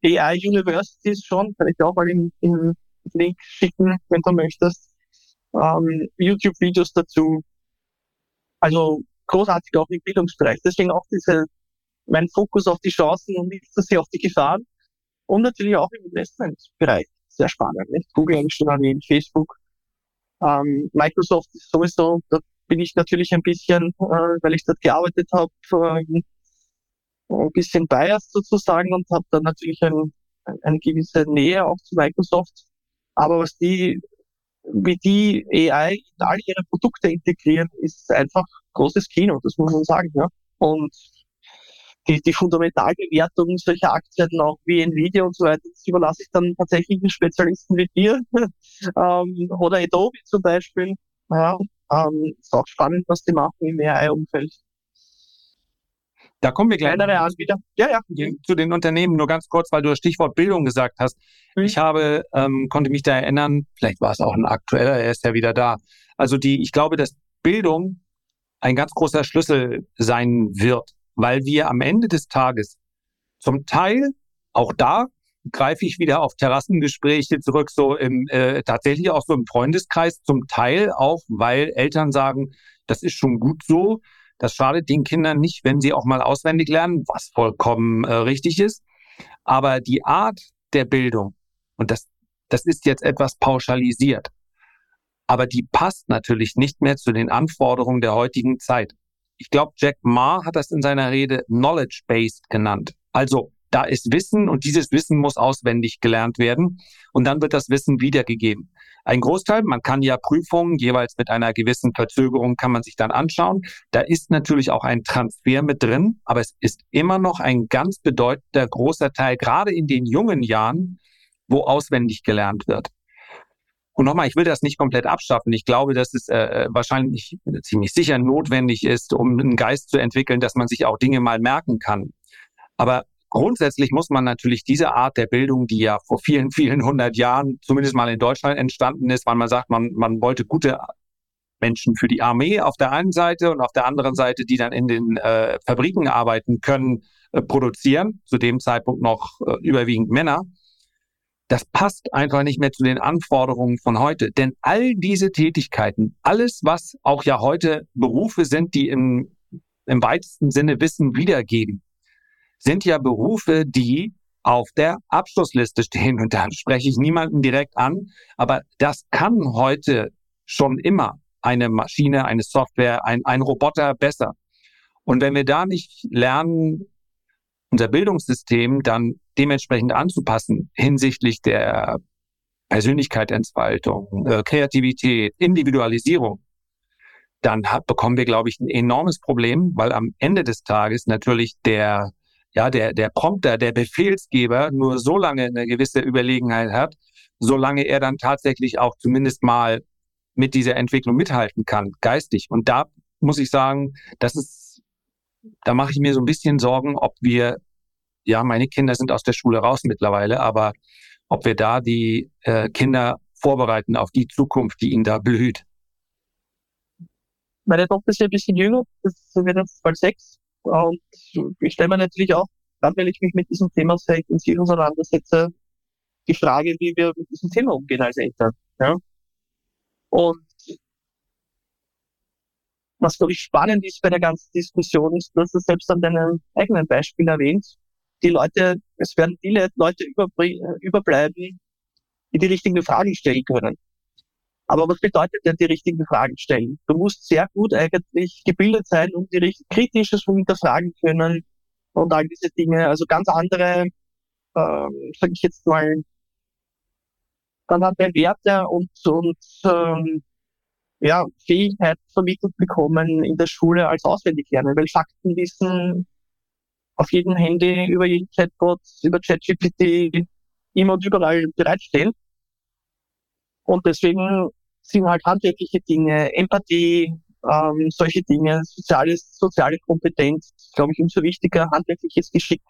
AI Universities schon, kann ich dir auch mal in, in Link schicken, wenn du möchtest. Ähm, YouTube-Videos dazu. Also großartig auch im Bildungsbereich. Deswegen auch diese mein Fokus auf die Chancen und nicht so sehr auf die Gefahren. Und natürlich auch im Investmentbereich. Sehr spannend. Nicht? Google habe ich schon erwähnt, Facebook. Ähm, Microsoft ist sowieso, da bin ich natürlich ein bisschen, äh, weil ich dort gearbeitet habe, äh, ein bisschen biased sozusagen und habe dann natürlich ein, eine gewisse Nähe auch zu Microsoft. Aber was die, wie die AI in all ihre Produkte integrieren, ist einfach großes Kino, das muss man sagen. Ja. Und die, die Fundamentalbewertung solcher Aktien auch wie Nvidia und so weiter, das überlasse ich dann tatsächlich den Spezialisten wie dir ähm, oder Adobe zum Beispiel. Ja, ähm, ist auch spannend, was die machen im AI-Umfeld. Da kommen wir gleich kleinere Anbieter. Ja, ja. zu den Unternehmen nur ganz kurz, weil du das Stichwort Bildung gesagt hast. Mhm. Ich habe, ähm, konnte mich da erinnern, vielleicht war es auch ein aktueller, er ist ja wieder da. Also die, ich glaube, dass Bildung ein ganz großer Schlüssel sein wird, weil wir am Ende des Tages zum Teil auch da greife ich wieder auf Terrassengespräche zurück, so im äh, tatsächlich auch so im Freundeskreis, zum Teil auch, weil Eltern sagen, das ist schon gut so. Das schadet den Kindern nicht, wenn sie auch mal auswendig lernen, was vollkommen äh, richtig ist. Aber die Art der Bildung, und das, das ist jetzt etwas pauschalisiert, aber die passt natürlich nicht mehr zu den Anforderungen der heutigen Zeit. Ich glaube, Jack Ma hat das in seiner Rede Knowledge-Based genannt. Also da ist Wissen und dieses Wissen muss auswendig gelernt werden und dann wird das Wissen wiedergegeben. Ein Großteil, man kann ja Prüfungen jeweils mit einer gewissen Verzögerung kann man sich dann anschauen. Da ist natürlich auch ein Transfer mit drin, aber es ist immer noch ein ganz bedeutender großer Teil, gerade in den jungen Jahren, wo auswendig gelernt wird. Und nochmal, ich will das nicht komplett abschaffen. Ich glaube, dass es äh, wahrscheinlich ziemlich sicher notwendig ist, um einen Geist zu entwickeln, dass man sich auch Dinge mal merken kann. Aber grundsätzlich muss man natürlich diese Art der Bildung, die ja vor vielen, vielen hundert Jahren zumindest mal in Deutschland entstanden ist, weil man sagt, man, man wollte gute Menschen für die Armee auf der einen Seite und auf der anderen Seite, die dann in den äh, Fabriken arbeiten können, äh, produzieren. Zu dem Zeitpunkt noch äh, überwiegend Männer das passt einfach nicht mehr zu den Anforderungen von heute. Denn all diese Tätigkeiten, alles, was auch ja heute Berufe sind, die im, im weitesten Sinne Wissen wiedergeben, sind ja Berufe, die auf der Abschlussliste stehen. Und da spreche ich niemanden direkt an. Aber das kann heute schon immer eine Maschine, eine Software, ein, ein Roboter besser. Und wenn wir da nicht lernen, unser Bildungssystem dann dementsprechend anzupassen hinsichtlich der Persönlichkeitsentfaltung, äh, Kreativität, Individualisierung, dann hat, bekommen wir, glaube ich, ein enormes Problem, weil am Ende des Tages natürlich der, ja, der, der Prompter, der Befehlsgeber nur so lange eine gewisse Überlegenheit hat, solange er dann tatsächlich auch zumindest mal mit dieser Entwicklung mithalten kann, geistig. Und da muss ich sagen, das ist, da mache ich mir so ein bisschen Sorgen, ob wir ja, meine Kinder sind aus der Schule raus mittlerweile, aber ob wir da die äh, Kinder vorbereiten auf die Zukunft, die ihnen da blüht. Meine Tochter ist ja ein bisschen jünger, das wird jetzt bald sechs. Und ich stelle mir natürlich auch, gerade wenn ich mich mit diesem Thema sehr intensiv auseinandersetze, die Frage, wie wir mit diesem Thema umgehen als Eltern. Ja? Und was, glaube ich, spannend ist bei der ganzen Diskussion, ist, dass du selbst an deinem eigenen Beispiel erwähnt, die Leute, es werden viele Leute überbleiben, die die richtigen Fragen stellen können. Aber was bedeutet denn die richtigen Fragen stellen? Du musst sehr gut eigentlich gebildet sein, um die kritisches hinterfragen können und all diese Dinge. Also ganz andere, ähm, sage ich jetzt mal, dann hat er Werte und, und ähm, ja, Fähigkeit vermittelt bekommen in der Schule als auswendig lernen, weil Faktenwissen auf jedem Handy, über jeden Chatbot, über ChatGPT immer und überall bereitstehen. Und deswegen sind halt handwerkliche Dinge, Empathie, ähm, solche Dinge, soziales, soziale Kompetenz, glaube ich, umso wichtiger, handwerkliches Geschick.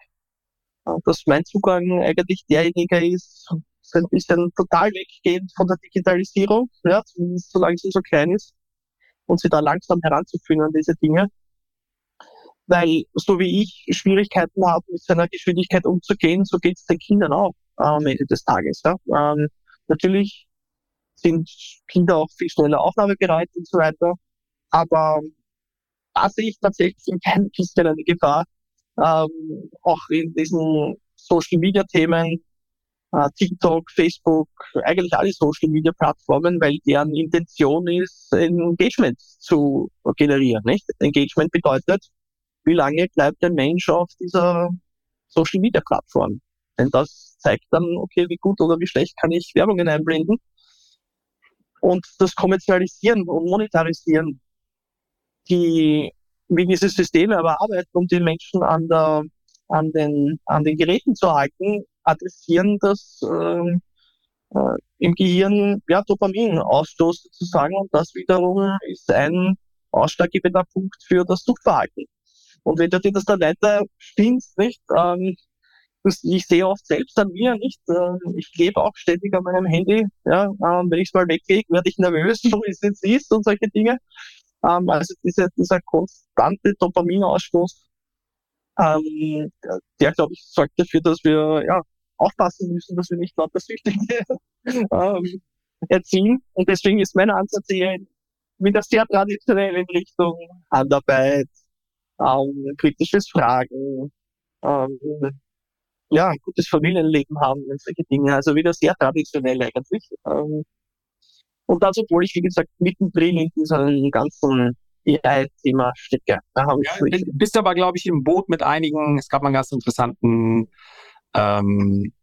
Dass mein Zugang eigentlich derjenige ist, ein bisschen total weggehend von der Digitalisierung, ja, solange sie so klein ist, und sie da langsam heranzuführen an diese Dinge weil so wie ich Schwierigkeiten habe, mit seiner Geschwindigkeit umzugehen, so geht es den Kindern auch äh, am Ende des Tages. Ja? Ähm, natürlich sind Kinder auch viel schneller aufnahmebereit und so weiter, aber da sehe ich tatsächlich in keinem bisschen eine Gefahr, ähm, auch in diesen Social Media Themen, äh, TikTok, Facebook, eigentlich alle Social Media Plattformen, weil deren Intention ist, Engagement zu generieren. Nicht? Engagement bedeutet, wie lange bleibt der Mensch auf dieser Social Media Plattform? Denn das zeigt dann, okay, wie gut oder wie schlecht kann ich Werbungen einblenden. Und das Kommerzialisieren und Monetarisieren, die, wie diese Systeme aber arbeiten, um die Menschen an der, an den, an den Geräten zu halten, adressieren das, äh, äh, im Gehirn, ja, Dopaminausstoß sozusagen. Und das wiederum ist ein ausschlaggebender Punkt für das Suchtverhalten. Und wenn du dir das dann weiter spinnst, nicht, ähm, das, ich sehe oft selbst an mir, nicht, äh, ich lebe auch ständig an meinem Handy, ja, ähm, wenn ich es mal weglege, werde ich nervös, so wie es jetzt ist und solche Dinge. Ähm, also dieser, dieser konstante Dopaminausstoß, ähm, der, glaube ich, sorgt dafür, dass wir ja, aufpassen müssen, dass wir nicht lauter Süchtige ähm, erziehen. Und deswegen ist mein Ansatz eher wieder sehr traditionell in Richtung Handarbeit, ähm, kritisches Fragen, ähm, ja, ein gutes Familienleben haben und solche Dinge. Also wieder sehr traditionell eigentlich. Ähm, und das, obwohl ich, wie gesagt, mittendrin in diesem ganzen AI-Thema stecke. Da habe ich ja, bist aber, glaube ich, im Boot mit einigen, es gab mal einen ganz interessanten ähm,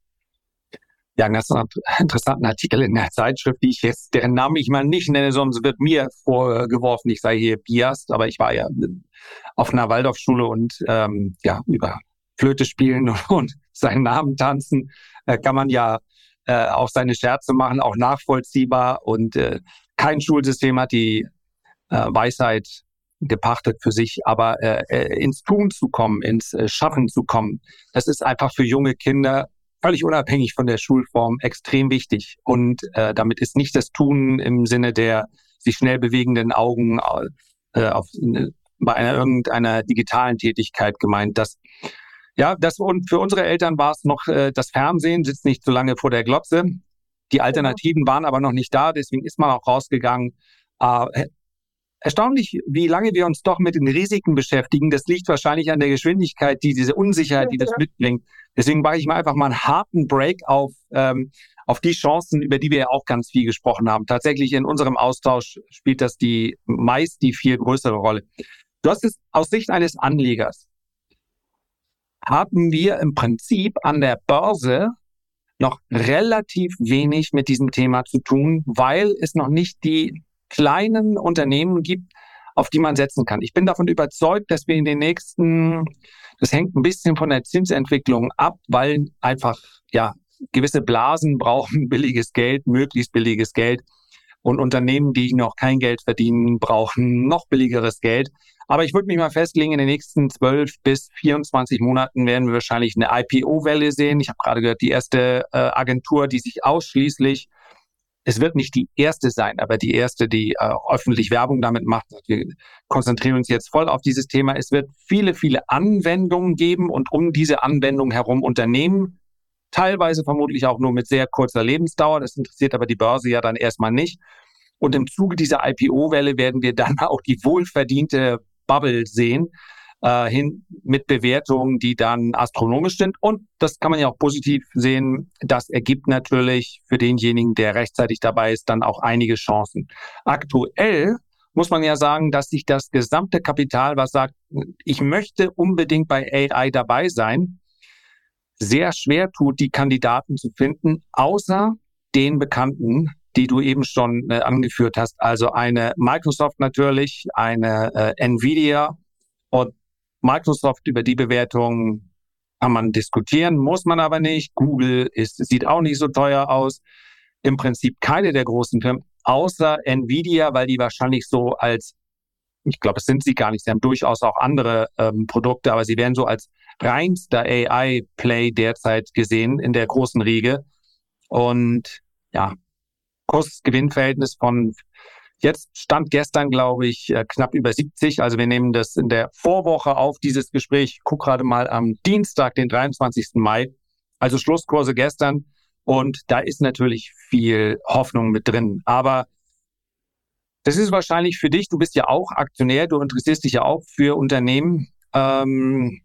ja, einen ganz interessanten Artikel in der Zeitschrift, die ich jetzt, deren Namen ich mal nicht nenne, sonst wird mir vorgeworfen, ich sei hier biased, aber ich war ja auf einer Waldorfschule und ähm, ja, über Flöte spielen und, und seinen Namen tanzen, äh, kann man ja äh, auch seine Scherze machen, auch nachvollziehbar und äh, kein Schulsystem hat die äh, Weisheit gepachtet für sich, aber äh, äh, ins Tun zu kommen, ins äh, Schaffen zu kommen, das ist einfach für junge Kinder völlig unabhängig von der Schulform extrem wichtig. Und äh, damit ist nicht das Tun im Sinne der sich schnell bewegenden Augen äh, auf, äh, bei einer irgendeiner digitalen Tätigkeit gemeint. Das, ja, das und für unsere Eltern war es noch äh, das Fernsehen, sitzt nicht so lange vor der Glotze. Die Alternativen waren aber noch nicht da, deswegen ist man auch rausgegangen. Äh, erstaunlich, wie lange wir uns doch mit den Risiken beschäftigen. Das liegt wahrscheinlich an der Geschwindigkeit, die diese Unsicherheit, die das mitbringt. Deswegen mache ich mal einfach mal einen harten Break auf, ähm, auf die Chancen, über die wir ja auch ganz viel gesprochen haben. Tatsächlich in unserem Austausch spielt das die meist die viel größere Rolle. Du hast es aus Sicht eines Anlegers. Haben wir im Prinzip an der Börse noch relativ wenig mit diesem Thema zu tun, weil es noch nicht die kleinen Unternehmen gibt, auf die man setzen kann. Ich bin davon überzeugt, dass wir in den nächsten, das hängt ein bisschen von der Zinsentwicklung ab, weil einfach, ja, gewisse Blasen brauchen billiges Geld, möglichst billiges Geld. Und Unternehmen, die noch kein Geld verdienen, brauchen noch billigeres Geld. Aber ich würde mich mal festlegen, in den nächsten 12 bis 24 Monaten werden wir wahrscheinlich eine IPO-Welle sehen. Ich habe gerade gehört, die erste äh, Agentur, die sich ausschließlich es wird nicht die erste sein, aber die erste, die äh, öffentlich Werbung damit macht. Wir konzentrieren uns jetzt voll auf dieses Thema. Es wird viele, viele Anwendungen geben und um diese Anwendungen herum Unternehmen, teilweise vermutlich auch nur mit sehr kurzer Lebensdauer. Das interessiert aber die Börse ja dann erstmal nicht. Und im Zuge dieser IPO-Welle werden wir dann auch die wohlverdiente Bubble sehen, äh, hin mit Bewertungen, die dann astronomisch sind. Und das kann man ja auch positiv sehen. Das ergibt natürlich für denjenigen, der rechtzeitig dabei ist, dann auch einige Chancen. Aktuell muss man ja sagen, dass sich das gesamte Kapital, was sagt, ich möchte unbedingt bei AI dabei sein, sehr schwer tut, die Kandidaten zu finden, außer den Bekannten, die du eben schon äh, angeführt hast. Also eine Microsoft natürlich, eine äh, Nvidia und Microsoft über die Bewertung kann man diskutieren, muss man aber nicht. Google ist, sieht auch nicht so teuer aus. Im Prinzip keine der großen Firmen, außer Nvidia, weil die wahrscheinlich so als, ich glaube, es sind sie gar nicht, sie haben durchaus auch andere ähm, Produkte, aber sie werden so als reinster AI-Play derzeit gesehen in der großen Riege. Und ja, Kurs-Gewinn-Verhältnis von Jetzt stand gestern, glaube ich, äh, knapp über 70. Also wir nehmen das in der Vorwoche auf, dieses Gespräch. Ich guck gerade mal am Dienstag, den 23. Mai. Also Schlusskurse gestern. Und da ist natürlich viel Hoffnung mit drin. Aber das ist wahrscheinlich für dich, du bist ja auch Aktionär, du interessierst dich ja auch für Unternehmen. Ähm,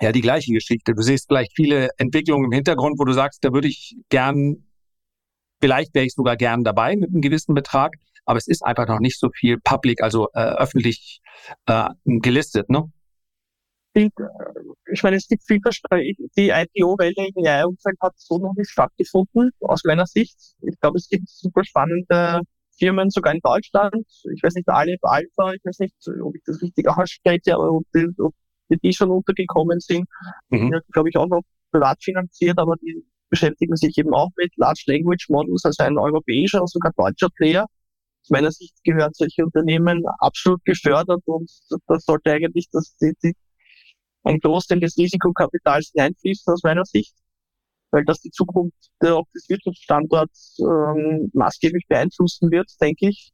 ja, die gleiche Geschichte. Du siehst vielleicht viele Entwicklungen im Hintergrund, wo du sagst, da würde ich gern, vielleicht wäre ich sogar gern dabei mit einem gewissen Betrag aber es ist einfach noch nicht so viel public, also äh, öffentlich äh, gelistet, ne? Ich meine, es gibt vielversprechend, die IPO-Welle im AI-Umfeld hat so noch nicht stattgefunden, aus meiner Sicht. Ich glaube, es gibt super spannende Firmen, sogar in Deutschland. Ich weiß nicht, alle Alpha, ich weiß nicht, ob ich das richtig ausspreche, aber ob die, ob die schon untergekommen sind. Mhm. Ja, glaube ich, auch noch privat finanziert, aber die beschäftigen sich eben auch mit Large Language Models, also ein europäischer und sogar deutscher Player aus meiner Sicht gehören solche Unternehmen absolut gefördert und das sollte eigentlich das, die, die, ein Großteil des Risikokapitals hineinfließt aus meiner Sicht, weil das die Zukunft auch des Wirtschaftsstandorts ähm, maßgeblich beeinflussen wird, denke ich.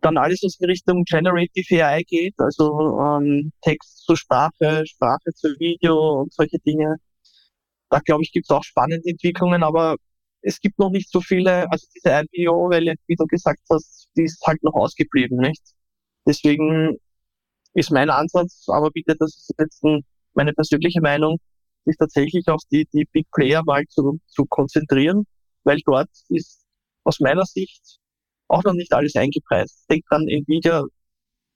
Dann alles, was in Richtung Generative AI geht, also ähm, Text zu Sprache, Sprache zu Video und solche Dinge. Da glaube ich, gibt es auch spannende Entwicklungen, aber es gibt noch nicht so viele, also diese IPO-Welle, wie du gesagt hast, die ist halt noch ausgeblieben, nicht? Deswegen ist mein Ansatz, aber bitte, das ist jetzt meine persönliche Meinung, sich tatsächlich auf die, die Big Player mal zu, zu konzentrieren, weil dort ist aus meiner Sicht auch noch nicht alles eingepreist. Denkt an Nvidia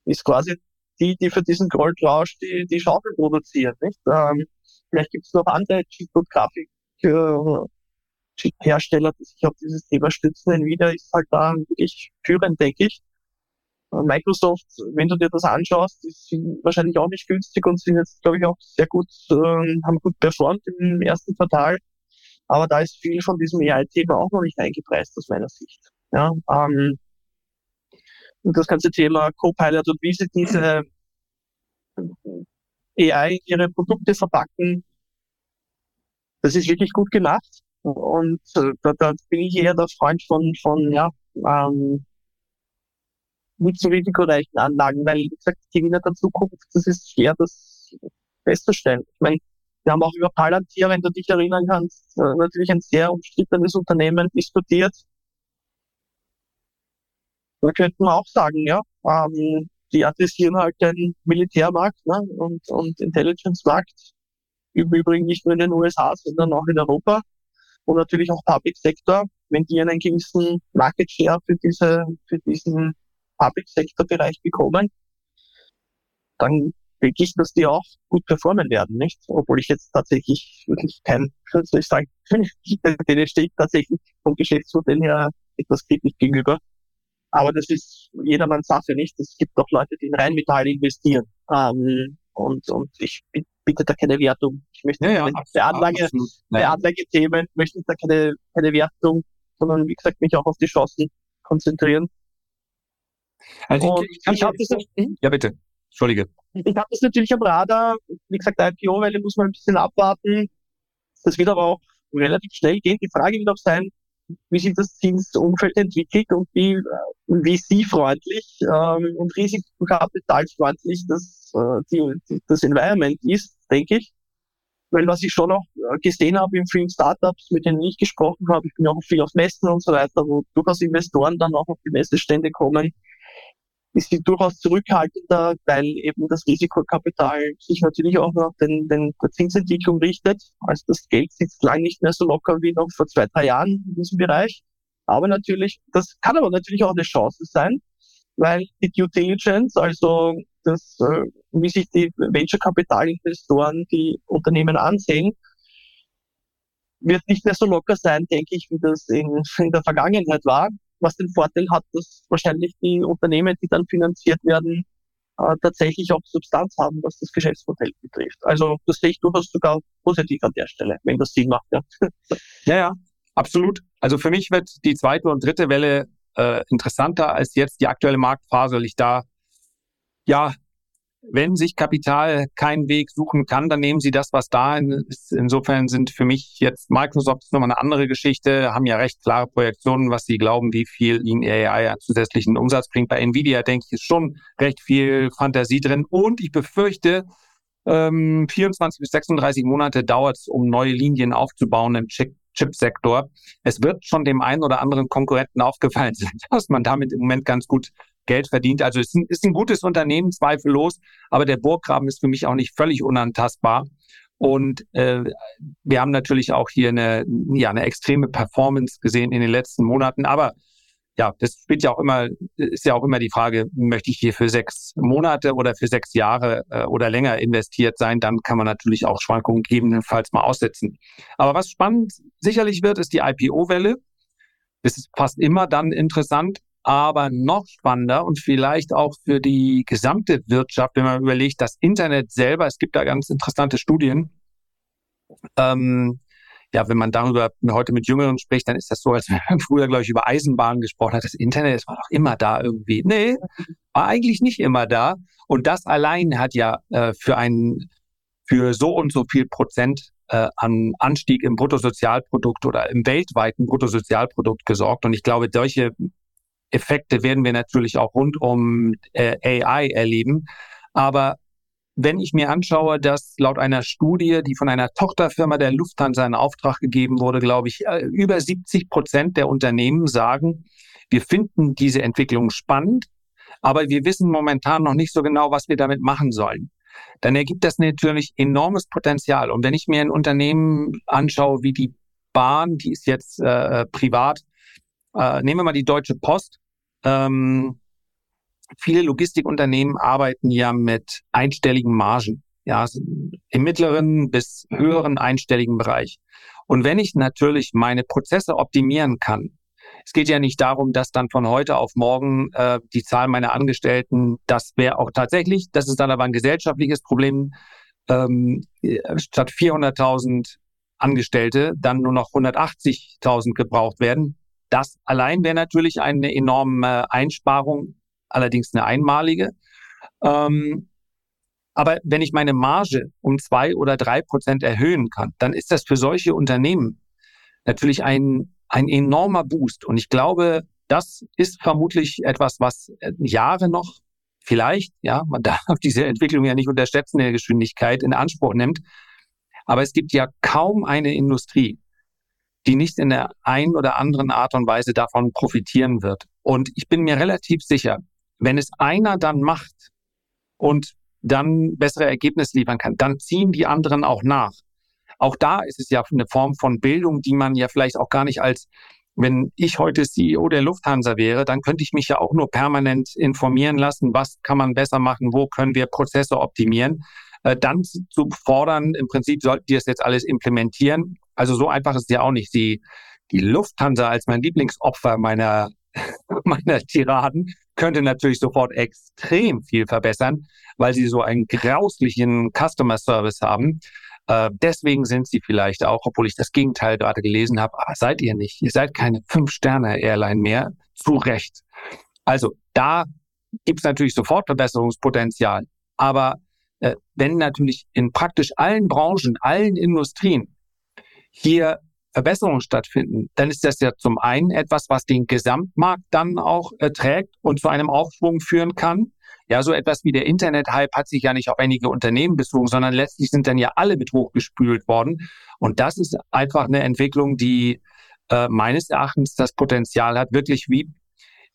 ist quasi die, die für diesen Goldrausch die, die Schaufel produzieren. Nicht? Ähm, vielleicht gibt es noch andere Chip- und Grafik äh, Chip-Hersteller, die sich auf dieses Thema stützen. Nvidia ist halt da wirklich führend, denke ich. Microsoft, wenn du dir das anschaust, ist wahrscheinlich auch nicht günstig und sind jetzt, glaube ich, auch sehr gut, äh, haben gut performt im ersten Quartal. Aber da ist viel von diesem AI-Thema auch noch nicht eingepreist aus meiner Sicht. Ja, ähm, und das ganze Thema Copilot und wie sie diese AI in ihre Produkte verpacken, das ist wirklich gut gemacht. Und äh, da, da bin ich eher der Freund von, von ja, ähm, nicht so risikoreichen Anlagen, weil, wie gesagt, die Gewinner der Zukunft, das ist schwer, das festzustellen. Ich meine, wir haben auch über Palantir, wenn du dich erinnern kannst, äh, natürlich ein sehr umstrittenes Unternehmen diskutiert. Da könnten wir auch sagen, ja, ähm, die adressieren halt den Militärmarkt ne, und, und Intelligence-Markt. Im Übrigen nicht nur in den USA, sondern auch in Europa und natürlich auch Public Sector. Wenn die einen gewissen Market Share für diese, für diesen Public Sector Bereich bekommen, dann denke ich, dass die auch gut performen werden, nicht? Obwohl ich jetzt tatsächlich wirklich kein, soll ich sagen, denen stehe ich tatsächlich vom Geschäftsmodell her etwas kritisch gegenüber. Aber das ist jedermanns Sache, nicht? Es gibt auch Leute, die in Rheinmetall investieren. Ähm, und, und ich bitte da keine Wertung. Ich möchte ja, ja, bei, Anlage, bei Anlagethemen möchte ich da keine, keine Wertung, sondern wie gesagt, mich auch auf die Chancen konzentrieren. Also ich, ich, ich habe das, hm? ja bitte, entschuldige. Ich habe das natürlich am Radar. Wie gesagt, IPO-Welle muss man ein bisschen abwarten. Das wird aber auch relativ schnell gehen. Die Frage wird auch sein, wie sich das Zinsumfeld entwickelt und wie, wie sie freundlich ähm, und risikokapitalfreundlich das, äh, die, das Environment ist, denke ich. Weil was ich schon auch gesehen habe in vielen Startups, mit denen ich gesprochen habe, ich bin auch viel auf Messen und so weiter, wo durchaus Investoren dann auch auf die Messestände kommen, ist sie durchaus zurückhaltender, weil eben das Risikokapital sich natürlich auch nach den, den, der Zinsentwicklung richtet. Also das Geld sitzt lang nicht mehr so locker wie noch vor zwei, drei Jahren in diesem Bereich. Aber natürlich, das kann aber natürlich auch eine Chance sein, weil die Due Diligence, also das, äh, wie sich die Venture-Kapital-Investoren die Unternehmen ansehen, wird nicht mehr so locker sein, denke ich, wie das in, in der Vergangenheit war was den Vorteil hat, dass wahrscheinlich die Unternehmen, die dann finanziert werden, äh, tatsächlich auch Substanz haben, was das Geschäftsmodell betrifft. Also das sehe ich durchaus sogar positiv an der Stelle, wenn das Sinn macht. Ja, ja, ja absolut. Also für mich wird die zweite und dritte Welle äh, interessanter als jetzt die aktuelle Marktphase, weil ich da ja wenn sich Kapital keinen Weg suchen kann, dann nehmen sie das, was da ist. Insofern sind für mich jetzt Microsoft nochmal eine andere Geschichte, haben ja recht klare Projektionen, was sie glauben, wie viel ihnen AI an zusätzlichen Umsatz bringt. Bei Nvidia, denke ich, ist schon recht viel Fantasie drin. Und ich befürchte, ähm, 24 bis 36 Monate dauert es, um neue Linien aufzubauen im Chip Chipsektor. Es wird schon dem einen oder anderen Konkurrenten aufgefallen sein, dass man damit im Moment ganz gut Geld verdient. Also es ist ein, ist ein gutes Unternehmen, zweifellos, aber der Burggraben ist für mich auch nicht völlig unantastbar. Und äh, wir haben natürlich auch hier eine, ja, eine extreme Performance gesehen in den letzten Monaten. Aber ja, das spielt ja auch immer, ist ja auch immer die Frage, möchte ich hier für sechs Monate oder für sechs Jahre äh, oder länger investiert sein? Dann kann man natürlich auch Schwankungen gegebenenfalls mal aussetzen. Aber was spannend sicherlich wird, ist die IPO-Welle. Das ist fast immer dann interessant, aber noch spannender und vielleicht auch für die gesamte Wirtschaft, wenn man überlegt, das Internet selber, es gibt da ganz interessante Studien. Ähm, ja, wenn man darüber heute mit Jüngeren spricht, dann ist das so, als wenn man früher, glaube ich, über Eisenbahnen gesprochen hat. Das Internet, das war doch immer da irgendwie. Nee, war eigentlich nicht immer da. Und das allein hat ja äh, für einen für so und so viel Prozent äh, an Anstieg im Bruttosozialprodukt oder im weltweiten Bruttosozialprodukt gesorgt. Und ich glaube, solche Effekte werden wir natürlich auch rund um äh, AI erleben. Aber wenn ich mir anschaue, dass laut einer Studie, die von einer Tochterfirma der Lufthansa in Auftrag gegeben wurde, glaube ich, äh, über 70 Prozent der Unternehmen sagen, wir finden diese Entwicklung spannend, aber wir wissen momentan noch nicht so genau, was wir damit machen sollen. Dann ergibt das natürlich enormes Potenzial. Und wenn ich mir ein Unternehmen anschaue wie die Bahn, die ist jetzt äh, privat, äh, nehmen wir mal die Deutsche Post. Ähm, viele Logistikunternehmen arbeiten ja mit einstelligen Margen, ja, im mittleren bis höheren einstelligen Bereich. Und wenn ich natürlich meine Prozesse optimieren kann, es geht ja nicht darum, dass dann von heute auf morgen äh, die Zahl meiner Angestellten, das wäre auch tatsächlich, das ist dann aber ein gesellschaftliches Problem, ähm, statt 400.000 Angestellte dann nur noch 180.000 gebraucht werden. Das allein wäre natürlich eine enorme Einsparung allerdings eine einmalige. Ähm, aber wenn ich meine Marge um zwei oder drei Prozent erhöhen kann, dann ist das für solche Unternehmen natürlich ein, ein enormer Boost. Und ich glaube, das ist vermutlich etwas, was Jahre noch vielleicht, ja, man darf diese Entwicklung ja nicht unterschätzen, der Geschwindigkeit in Anspruch nimmt. Aber es gibt ja kaum eine Industrie, die nicht in der einen oder anderen Art und Weise davon profitieren wird. Und ich bin mir relativ sicher, wenn es einer dann macht und dann bessere Ergebnisse liefern kann, dann ziehen die anderen auch nach. Auch da ist es ja eine Form von Bildung, die man ja vielleicht auch gar nicht als, wenn ich heute CEO der Lufthansa wäre, dann könnte ich mich ja auch nur permanent informieren lassen, was kann man besser machen, wo können wir Prozesse optimieren. Äh, dann zu fordern, im Prinzip sollten die das jetzt alles implementieren. Also so einfach ist es ja auch nicht. Die, die Lufthansa als mein Lieblingsopfer meiner, meiner Tiraden könnte natürlich sofort extrem viel verbessern, weil sie so einen grauslichen Customer Service haben. Äh, deswegen sind sie vielleicht auch, obwohl ich das Gegenteil gerade gelesen habe, aber seid ihr nicht. Ihr seid keine Fünf-Sterne-Airline mehr. Zu Recht. Also da gibt es natürlich sofort Verbesserungspotenzial. Aber äh, wenn natürlich in praktisch allen Branchen, allen Industrien hier Verbesserungen stattfinden, dann ist das ja zum einen etwas, was den Gesamtmarkt dann auch äh, trägt und zu einem Aufschwung führen kann. Ja, so etwas wie der Internet-Hype hat sich ja nicht auf einige Unternehmen bezogen, sondern letztlich sind dann ja alle mit hochgespült worden. Und das ist einfach eine Entwicklung, die äh, meines Erachtens das Potenzial hat, wirklich wie,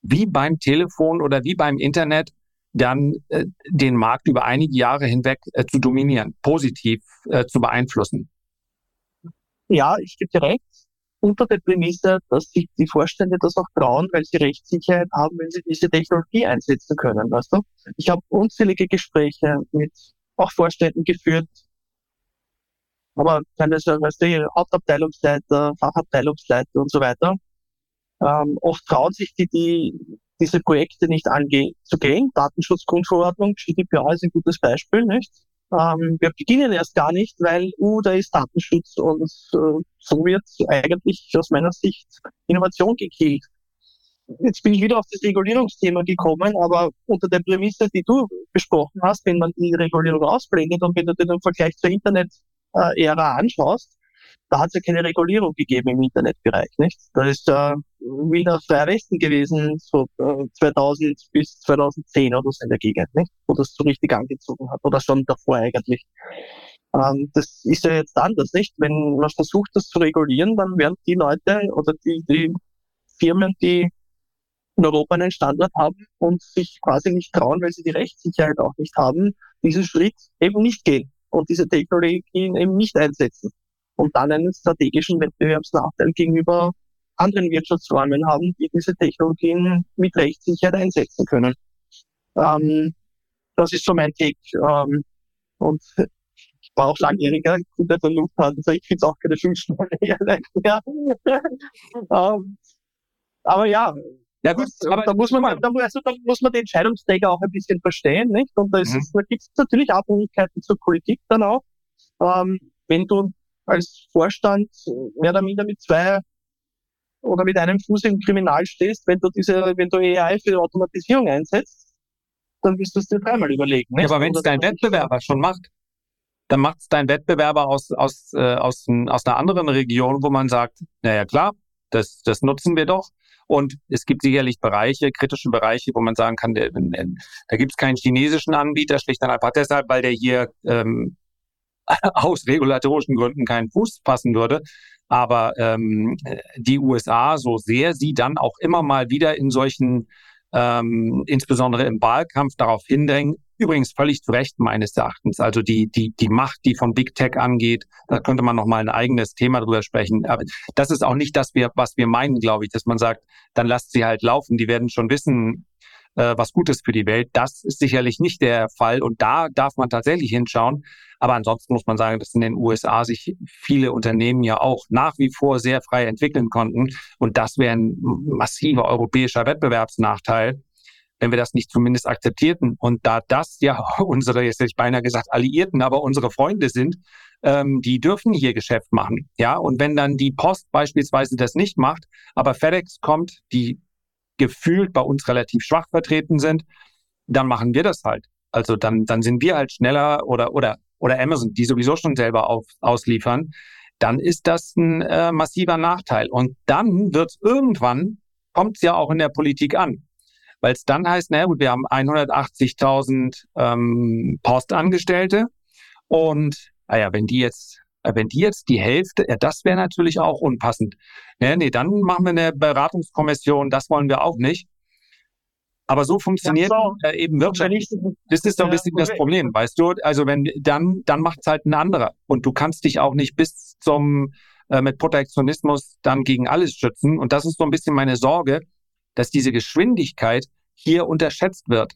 wie beim Telefon oder wie beim Internet dann äh, den Markt über einige Jahre hinweg äh, zu dominieren, positiv äh, zu beeinflussen ja, ich gebe dir recht, unter der Prämisse, dass sich die Vorstände das auch trauen, weil sie Rechtssicherheit haben, wenn sie diese Technologie einsetzen können, weißt du? Ich habe unzählige Gespräche mit auch Vorständen geführt, aber teilweise, weißt du, Hauptabteilungsleiter, Fachabteilungsleiter und so weiter. Ähm, oft trauen sich die, die diese Projekte nicht anzugehen. Datenschutzgrundverordnung, GDPR ist ein gutes Beispiel, nicht? Ähm, wir beginnen erst gar nicht, weil, uh, da ist Datenschutz und äh, so wird eigentlich aus meiner Sicht Innovation gekillt. Jetzt bin ich wieder auf das Regulierungsthema gekommen, aber unter der Prämisse, die du besprochen hast, wenn man die Regulierung ausblendet und wenn du den Vergleich zur Internet-Ära anschaust, da hat es ja keine Regulierung gegeben im Internetbereich, nicht? Da ist äh, wieder Freie Westen gewesen, so äh, 2000 bis 2010 oder so in der Gegend, nicht? Wo das so richtig angezogen hat, oder schon davor eigentlich. Ähm, das ist ja jetzt anders, nicht? Wenn man versucht, das zu regulieren, dann werden die Leute oder die, die Firmen, die in Europa einen Standard haben und sich quasi nicht trauen, weil sie die Rechtssicherheit auch nicht haben, diesen Schritt eben nicht gehen und diese Technologien eben nicht einsetzen und dann einen strategischen Wettbewerbsnachteil gegenüber anderen Wirtschaftsräumen haben, die diese Technologien mit Rechtssicherheit einsetzen können. Ähm, das ist so mein Take. Ähm, und ich war auch langjähriger Kunde der Lufthansa. Also ich finde es auch keine fünf Stunden Airline mehr. ähm, aber ja, ja gut, aber da muss man, da, also, da muss man den Entscheidungsträger auch ein bisschen verstehen, nicht? Und da, mhm. da gibt es natürlich Abhängigkeiten zur Politik dann auch. Ähm, wenn du als Vorstand mehr oder minder mit zwei oder mit einem Fuß im Kriminal stehst, wenn du diese, wenn du AI für Automatisierung einsetzt, dann wirst du es dir dreimal überlegen. Nicht? Ja, aber wenn es dein Wettbewerber schon macht, dann macht es dein Wettbewerber aus, aus, äh, aus, aus einer anderen Region, wo man sagt, naja klar, das, das nutzen wir doch. Und es gibt sicherlich Bereiche, kritische Bereiche, wo man sagen kann, der, da gibt es keinen chinesischen Anbieter, schlicht und einfach deshalb, weil der hier ähm, aus regulatorischen Gründen keinen Fuß passen würde. Aber ähm, die USA, so sehr sie dann auch immer mal wieder in solchen, ähm, insbesondere im Wahlkampf darauf hindrängen, übrigens völlig zu Recht meines Erachtens, also die, die, die Macht, die von Big Tech angeht, da könnte man nochmal ein eigenes Thema drüber sprechen. Aber das ist auch nicht das, was wir meinen, glaube ich, dass man sagt, dann lasst sie halt laufen, die werden schon wissen, äh, was Gutes für die Welt. Das ist sicherlich nicht der Fall und da darf man tatsächlich hinschauen. Aber ansonsten muss man sagen, dass in den USA sich viele Unternehmen ja auch nach wie vor sehr frei entwickeln konnten. Und das wäre ein massiver europäischer Wettbewerbsnachteil, wenn wir das nicht zumindest akzeptierten. Und da das ja unsere, jetzt hätte ich beinahe gesagt, Alliierten, aber unsere Freunde sind, ähm, die dürfen hier Geschäft machen. Ja, und wenn dann die Post beispielsweise das nicht macht, aber FedEx kommt, die gefühlt bei uns relativ schwach vertreten sind, dann machen wir das halt. Also dann, dann sind wir halt schneller oder, oder, oder Amazon, die sowieso schon selber auf, ausliefern, dann ist das ein äh, massiver Nachteil. Und dann wird irgendwann, kommt es ja auch in der Politik an. Weil es dann heißt, naja gut, wir haben 180.000 ähm, Postangestellte und naja, wenn die jetzt wenn die jetzt die Hälfte, ja, das wäre natürlich auch unpassend. Nee, nee, dann machen wir eine Beratungskommission, das wollen wir auch nicht. Aber so funktioniert ja, so. Eben Wirtschaft. Das ist doch ein bisschen das Problem, weißt du? Also wenn dann, dann macht es halt ein anderer. Und du kannst dich auch nicht bis zum äh, mit Protektionismus dann gegen alles schützen. Und das ist so ein bisschen meine Sorge, dass diese Geschwindigkeit hier unterschätzt wird.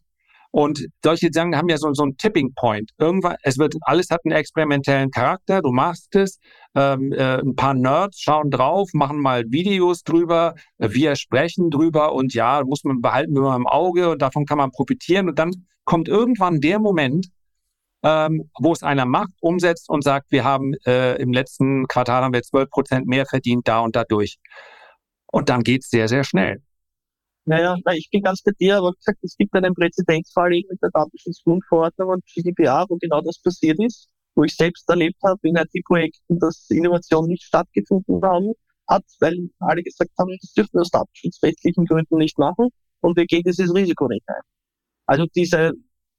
Und solche Sachen haben ja so, so einen Tipping Point. Irgendwann, es wird, alles hat einen experimentellen Charakter. Du machst es. Ähm, äh, ein paar Nerds schauen drauf, machen mal Videos drüber. Wir sprechen drüber und ja, muss man behalten mal im Auge und davon kann man profitieren. Und dann kommt irgendwann der Moment, ähm, wo es einer macht, umsetzt und sagt, wir haben äh, im letzten Quartal haben wir 12 Prozent mehr verdient da und dadurch. Und dann geht's sehr, sehr schnell. Naja, na, ich bin ganz bei dir, aber gesagt, es gibt einen Präzedenzfall eben mit der Datenschutzgrundverordnung und GDPR, wo genau das passiert ist, wo ich selbst erlebt habe in IT-Projekten, dass Innovation nicht stattgefunden haben, hat, weil alle gesagt haben, das dürfen wir aus datenschutzrechtlichen Gründen nicht machen und wir gehen dieses Risiko nicht ein. Also diese,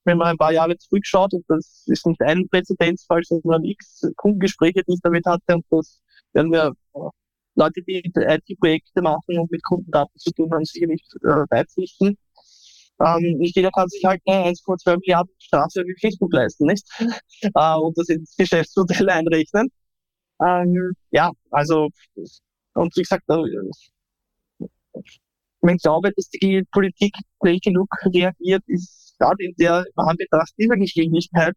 wenn man ein paar Jahre zurückschaut, und das ist nicht ein Präzedenzfall, sondern x Kundengespräche, die ich damit hatte, und das werden wir Leute, die IT-Projekte machen und mit Kundendaten zu tun haben, sicherlich äh, beipflichten. Ähm, nicht jeder kann sich halt eine 1,2 Milliarden Strafe wie Facebook leisten, nicht? Äh, und das ins Geschäftsmodell einrechnen. Ähm, ja, also, und wie gesagt, äh, ich glaube, dass die Politik schnell genug reagiert, ist gerade in der Anbetracht dieser Geschwindigkeit,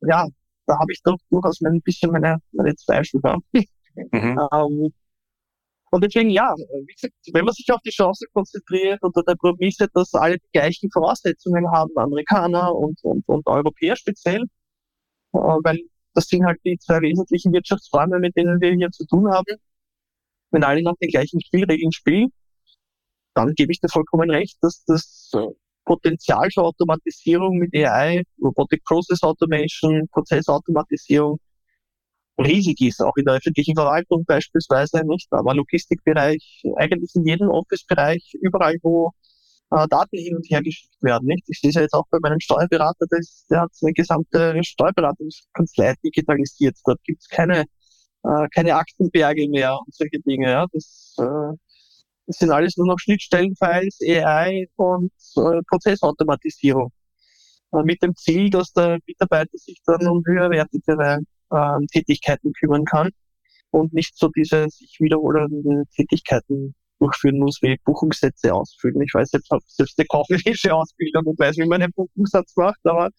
ja, da habe ich doch durchaus ein bisschen meine, meine Zweifel. Mhm. Ähm, und deswegen, ja, wie gesagt, wenn man sich auf die Chance konzentriert unter der Prämisse, dass alle die gleichen Voraussetzungen haben, Amerikaner und, und, und Europäer speziell, äh, weil das sind halt die zwei wesentlichen Wirtschaftsformen, mit denen wir hier zu tun haben. Wenn alle nach den gleichen Spielregeln spielen, dann gebe ich dir vollkommen recht, dass das äh, Potenzial für Automatisierung mit AI, Robotic Process Automation, Prozessautomatisierung riesig ist, auch in der öffentlichen Verwaltung beispielsweise, nicht, aber Logistikbereich, eigentlich in jedem Office-Bereich, überall, wo äh, Daten hin und her geschickt werden, nicht. Ich sehe es ja jetzt auch bei meinem Steuerberater, das, der hat eine gesamte Steuerberatungskanzlei digitalisiert. Dort gibt es keine, äh, keine Aktenberge mehr und solche Dinge, ja. Das, äh, das sind alles nur noch Schnittstellenfiles, AI und äh, Prozessautomatisierung. Äh, mit dem Ziel, dass der Mitarbeiter sich dann um höherwertigere äh, Tätigkeiten kümmern kann und nicht so diese sich wiederholenden Tätigkeiten durchführen muss, wie Buchungssätze ausfüllen. Ich weiß jetzt, habe selbst eine kaufmännische Ausbildung und weiß, wie man einen Buchungssatz macht, aber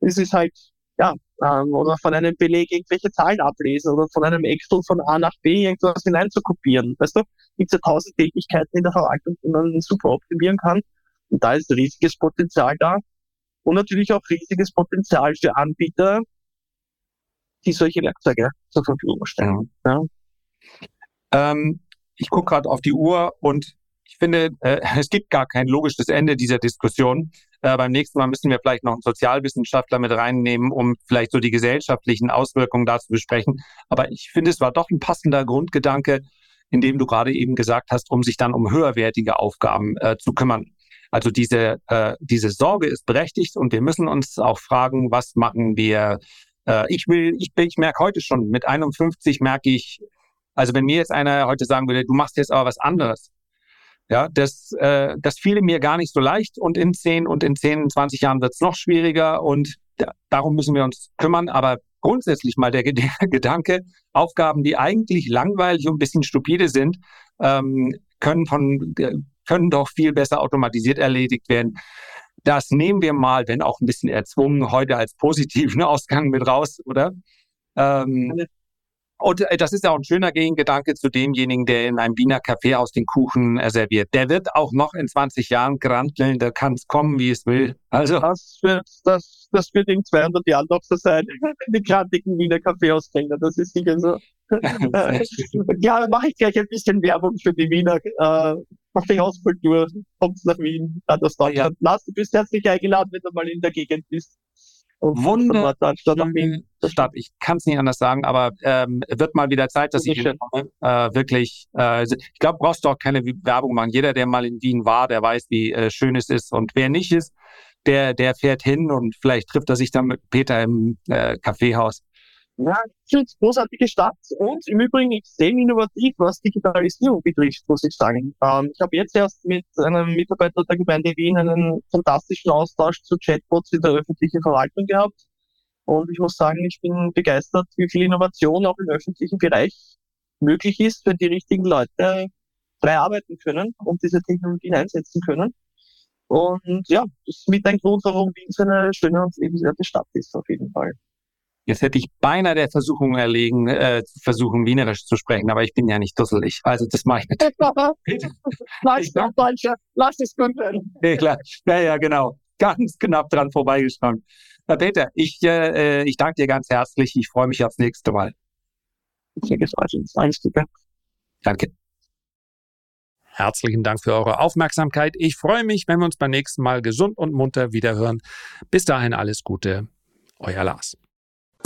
es ist halt, ja, ähm, oder von einem Beleg irgendwelche Zahlen ablesen oder von einem Excel von A nach B irgendwas hineinzukopieren. Weißt du, gibt es ja tausend Tätigkeiten in der Verwaltung, die man super optimieren kann. Und da ist riesiges Potenzial da. Und natürlich auch riesiges Potenzial für Anbieter, die solche Werkzeuge zur Verfügung stellen. Ja. Ähm, ich gucke gerade auf die Uhr und ich finde, äh, es gibt gar kein logisches Ende dieser Diskussion. Äh, beim nächsten Mal müssen wir vielleicht noch einen Sozialwissenschaftler mit reinnehmen, um vielleicht so die gesellschaftlichen Auswirkungen da zu besprechen. Aber ich finde, es war doch ein passender Grundgedanke, in dem du gerade eben gesagt hast, um sich dann um höherwertige Aufgaben äh, zu kümmern. Also diese, äh, diese Sorge ist berechtigt und wir müssen uns auch fragen, was machen wir? Äh, ich will, ich, ich merke heute schon, mit 51 merke ich, also wenn mir jetzt einer heute sagen würde, du machst jetzt aber was anderes, ja, das, äh, das fiele mir gar nicht so leicht und in 10 und in 10, 20 Jahren wird es noch schwieriger und da, darum müssen wir uns kümmern. Aber grundsätzlich mal der, der Gedanke, Aufgaben, die eigentlich langweilig und ein bisschen stupide sind, ähm, können von können doch viel besser automatisiert erledigt werden. Das nehmen wir mal, wenn auch ein bisschen erzwungen, heute als positiven Ausgang mit raus, oder? Ähm, und äh, das ist ja auch ein schöner Gegengedanke zu demjenigen, der in einem Wiener Café aus den Kuchen äh, serviert. Der wird auch noch in 20 Jahren granteln, da kann es kommen, wie es will. Also das wird, das, das wird in 200 Jahren noch so sein, die grantigen Wiener Kaffeeausträger. Das ist sicher so. ja, mache ich gleich ein bisschen Werbung für die Wiener äh, Kaffeehauskultur. Kommt nach Wien, an das Deutschland. Ja. Lars, du bist herzlich eingeladen, wenn du mal in der Gegend bist. Wunderschöne Stadt. Ich kann es nicht anders sagen, aber ähm, wird mal wieder Zeit, dass ich äh, wirklich, äh, ich glaube, brauchst du auch keine Werbung machen. Jeder, der mal in Wien war, der weiß, wie äh, schön es ist. Und wer nicht ist, der, der fährt hin und vielleicht trifft er sich dann mit Peter im äh, Kaffeehaus. Ja, es großartige Stadt und im Übrigen extrem innovativ, was Digitalisierung betrifft, muss ich sagen. Ähm, ich habe jetzt erst mit einem Mitarbeiter der Gemeinde Wien einen fantastischen Austausch zu Chatbots in der öffentlichen Verwaltung gehabt. Und ich muss sagen, ich bin begeistert, wie viel Innovation auch im öffentlichen Bereich möglich ist, wenn die richtigen Leute frei arbeiten können und diese Technologien einsetzen können. Und ja, das ist mit ein Grund, warum Wien so eine schöne und lebenswerte Stadt ist, auf jeden Fall. Jetzt hätte ich beinahe der Versuchung erlegen, äh, zu versuchen, Wienerisch zu sprechen, aber ich bin ja nicht dusselig. Also das mache ich nicht. Lass doch Deutsche, lass es gut werden. Ja, klar. Ja, ja, genau. Ganz knapp dran vorbeigeschrammt. Herr Peter, ich, äh, ich danke dir ganz herzlich. Ich freue mich aufs nächste Mal. Danke. Herzlichen Dank für eure Aufmerksamkeit. Ich freue mich, wenn wir uns beim nächsten Mal gesund und munter wiederhören. Bis dahin alles Gute. Euer Lars.